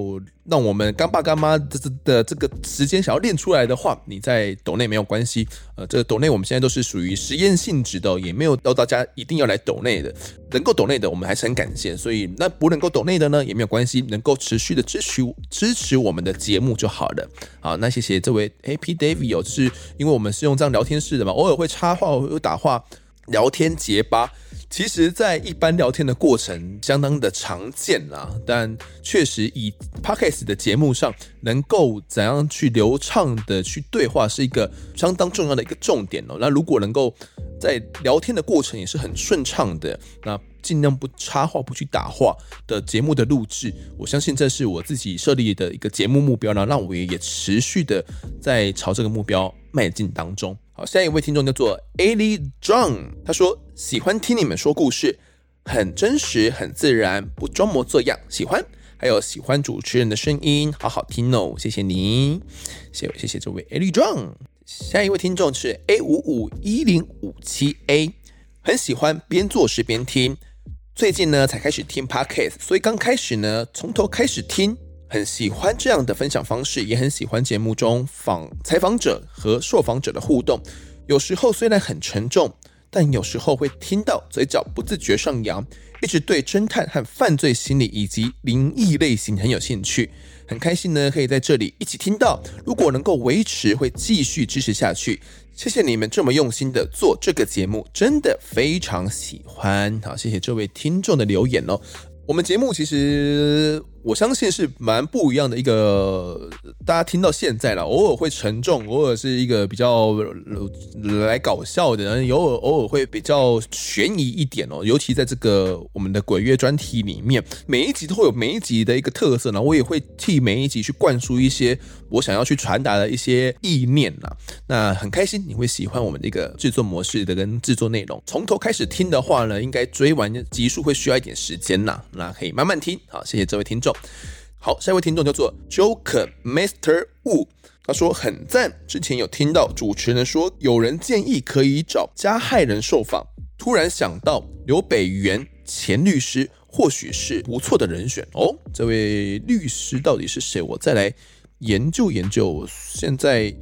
让我们干爸干妈的这的这个时间想要练出来的话，你在抖内没有关系。呃，这个抖内我们现在都是属于实验性质的，也没有到大家一定要来抖内的。能够抖内的，我们还是很感谢。所以那不能够抖内的呢，也没有关系，能够持续的支持支持我们的节目就好了。好，那谢谢这位 AP David 哦，就是因为我们是用这样聊天式的嘛，偶尔会插话，会打话，聊天结巴。其实，在一般聊天的过程相当的常见啦，但确实以 Podcast 的节目上，能够怎样去流畅的去对话，是一个相当重要的一个重点哦。那如果能够在聊天的过程也是很顺畅的，那尽量不插话、不去打话的节目的录制。我相信这是我自己设立的一个节目目标呢，让我也也持续的在朝这个目标迈进当中。好，下一位听众叫做 Ali John，他说喜欢听你们说故事，很真实、很自然，不装模作样，喜欢。还有喜欢主持人的声音，好好听哦，谢谢你，谢谢谢谢这位 Ali John。下一位听众是 A 五五一零五七 A，很喜欢边做事边听，最近呢才开始听 Podcast，所以刚开始呢从头开始听，很喜欢这样的分享方式，也很喜欢节目中访采访者和受访者的互动，有时候虽然很沉重，但有时候会听到嘴角不自觉上扬。一直对侦探和犯罪心理以及灵异类型很有兴趣，很开心呢，可以在这里一起听到。如果能够维持，会继续支持下去。谢谢你们这么用心的做这个节目，真的非常喜欢。好，谢谢这位听众的留言哦。我们节目其实。我相信是蛮不一样的一个，大家听到现在了，偶尔会沉重，偶尔是一个比较来搞笑的，然后偶尔偶尔会比较悬疑一点哦。尤其在这个我们的鬼月专题里面，每一集都会有每一集的一个特色呢。我也会替每一集去灌输一些我想要去传达的一些意念呐。那很开心你会喜欢我们的一个制作模式的跟制作内容。从头开始听的话呢，应该追完集数会需要一点时间呐。那可以慢慢听。好，谢谢这位听众。好，下一位听众叫做 Joker Master Wu，他说很赞。之前有听到主持人说有人建议可以找加害人受访，突然想到刘北元前律师或许是不错的人选哦。这位律师到底是谁？我再来研究研究。现在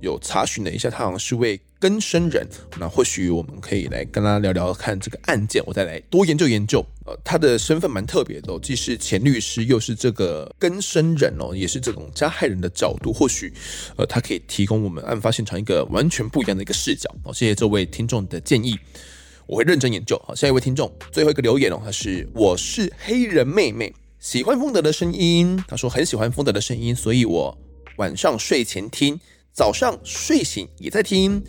有查询了一下，他好像是位。更生人，那或许我们可以来跟他聊聊看这个案件，我再来多研究研究。呃，他的身份蛮特别的哦，既是前律师，又是这个更生人哦，也是这种加害人的角度，或许呃，他可以提供我们案发现场一个完全不一样的一个视角。好，谢谢这位听众的建议，我会认真研究。好，下一位听众最后一个留言哦，他是我是黑人妹妹，喜欢丰德的声音，他说很喜欢丰德的声音，所以我晚上睡前听，早上睡醒也在听。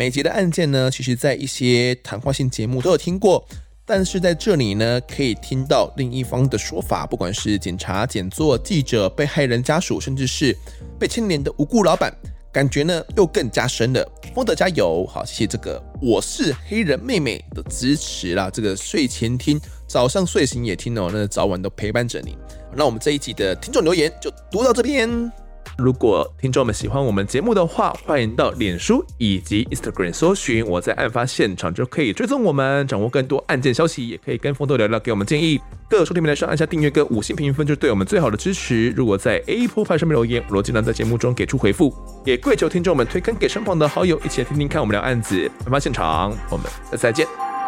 每集的案件呢，其实在一些谈话性节目都有听过，但是在这里呢，可以听到另一方的说法，不管是检察、检座、记者、被害人家属，甚至是被牵连的无辜老板，感觉呢又更加深了。丰德加油！好，谢谢这个我是黑人妹妹的支持啦。这个睡前听，早上睡醒也听哦，那早晚都陪伴着你。那我们这一集的听众留言就读到这边。如果听众们喜欢我们节目的话，欢迎到脸书以及 Instagram 搜寻我在案发现场，就可以追踪我们，掌握更多案件消息，也可以跟丰德聊聊，给我们建议。各收听平台上按下订阅跟五星评分，就是对我们最好的支持。如果在 Apple Podcast 上面留言，我尽量在节目中给出回复。也跪求听众们推坑给身旁的好友，一起来听听看我们聊案子、案发现场。我们下次再见。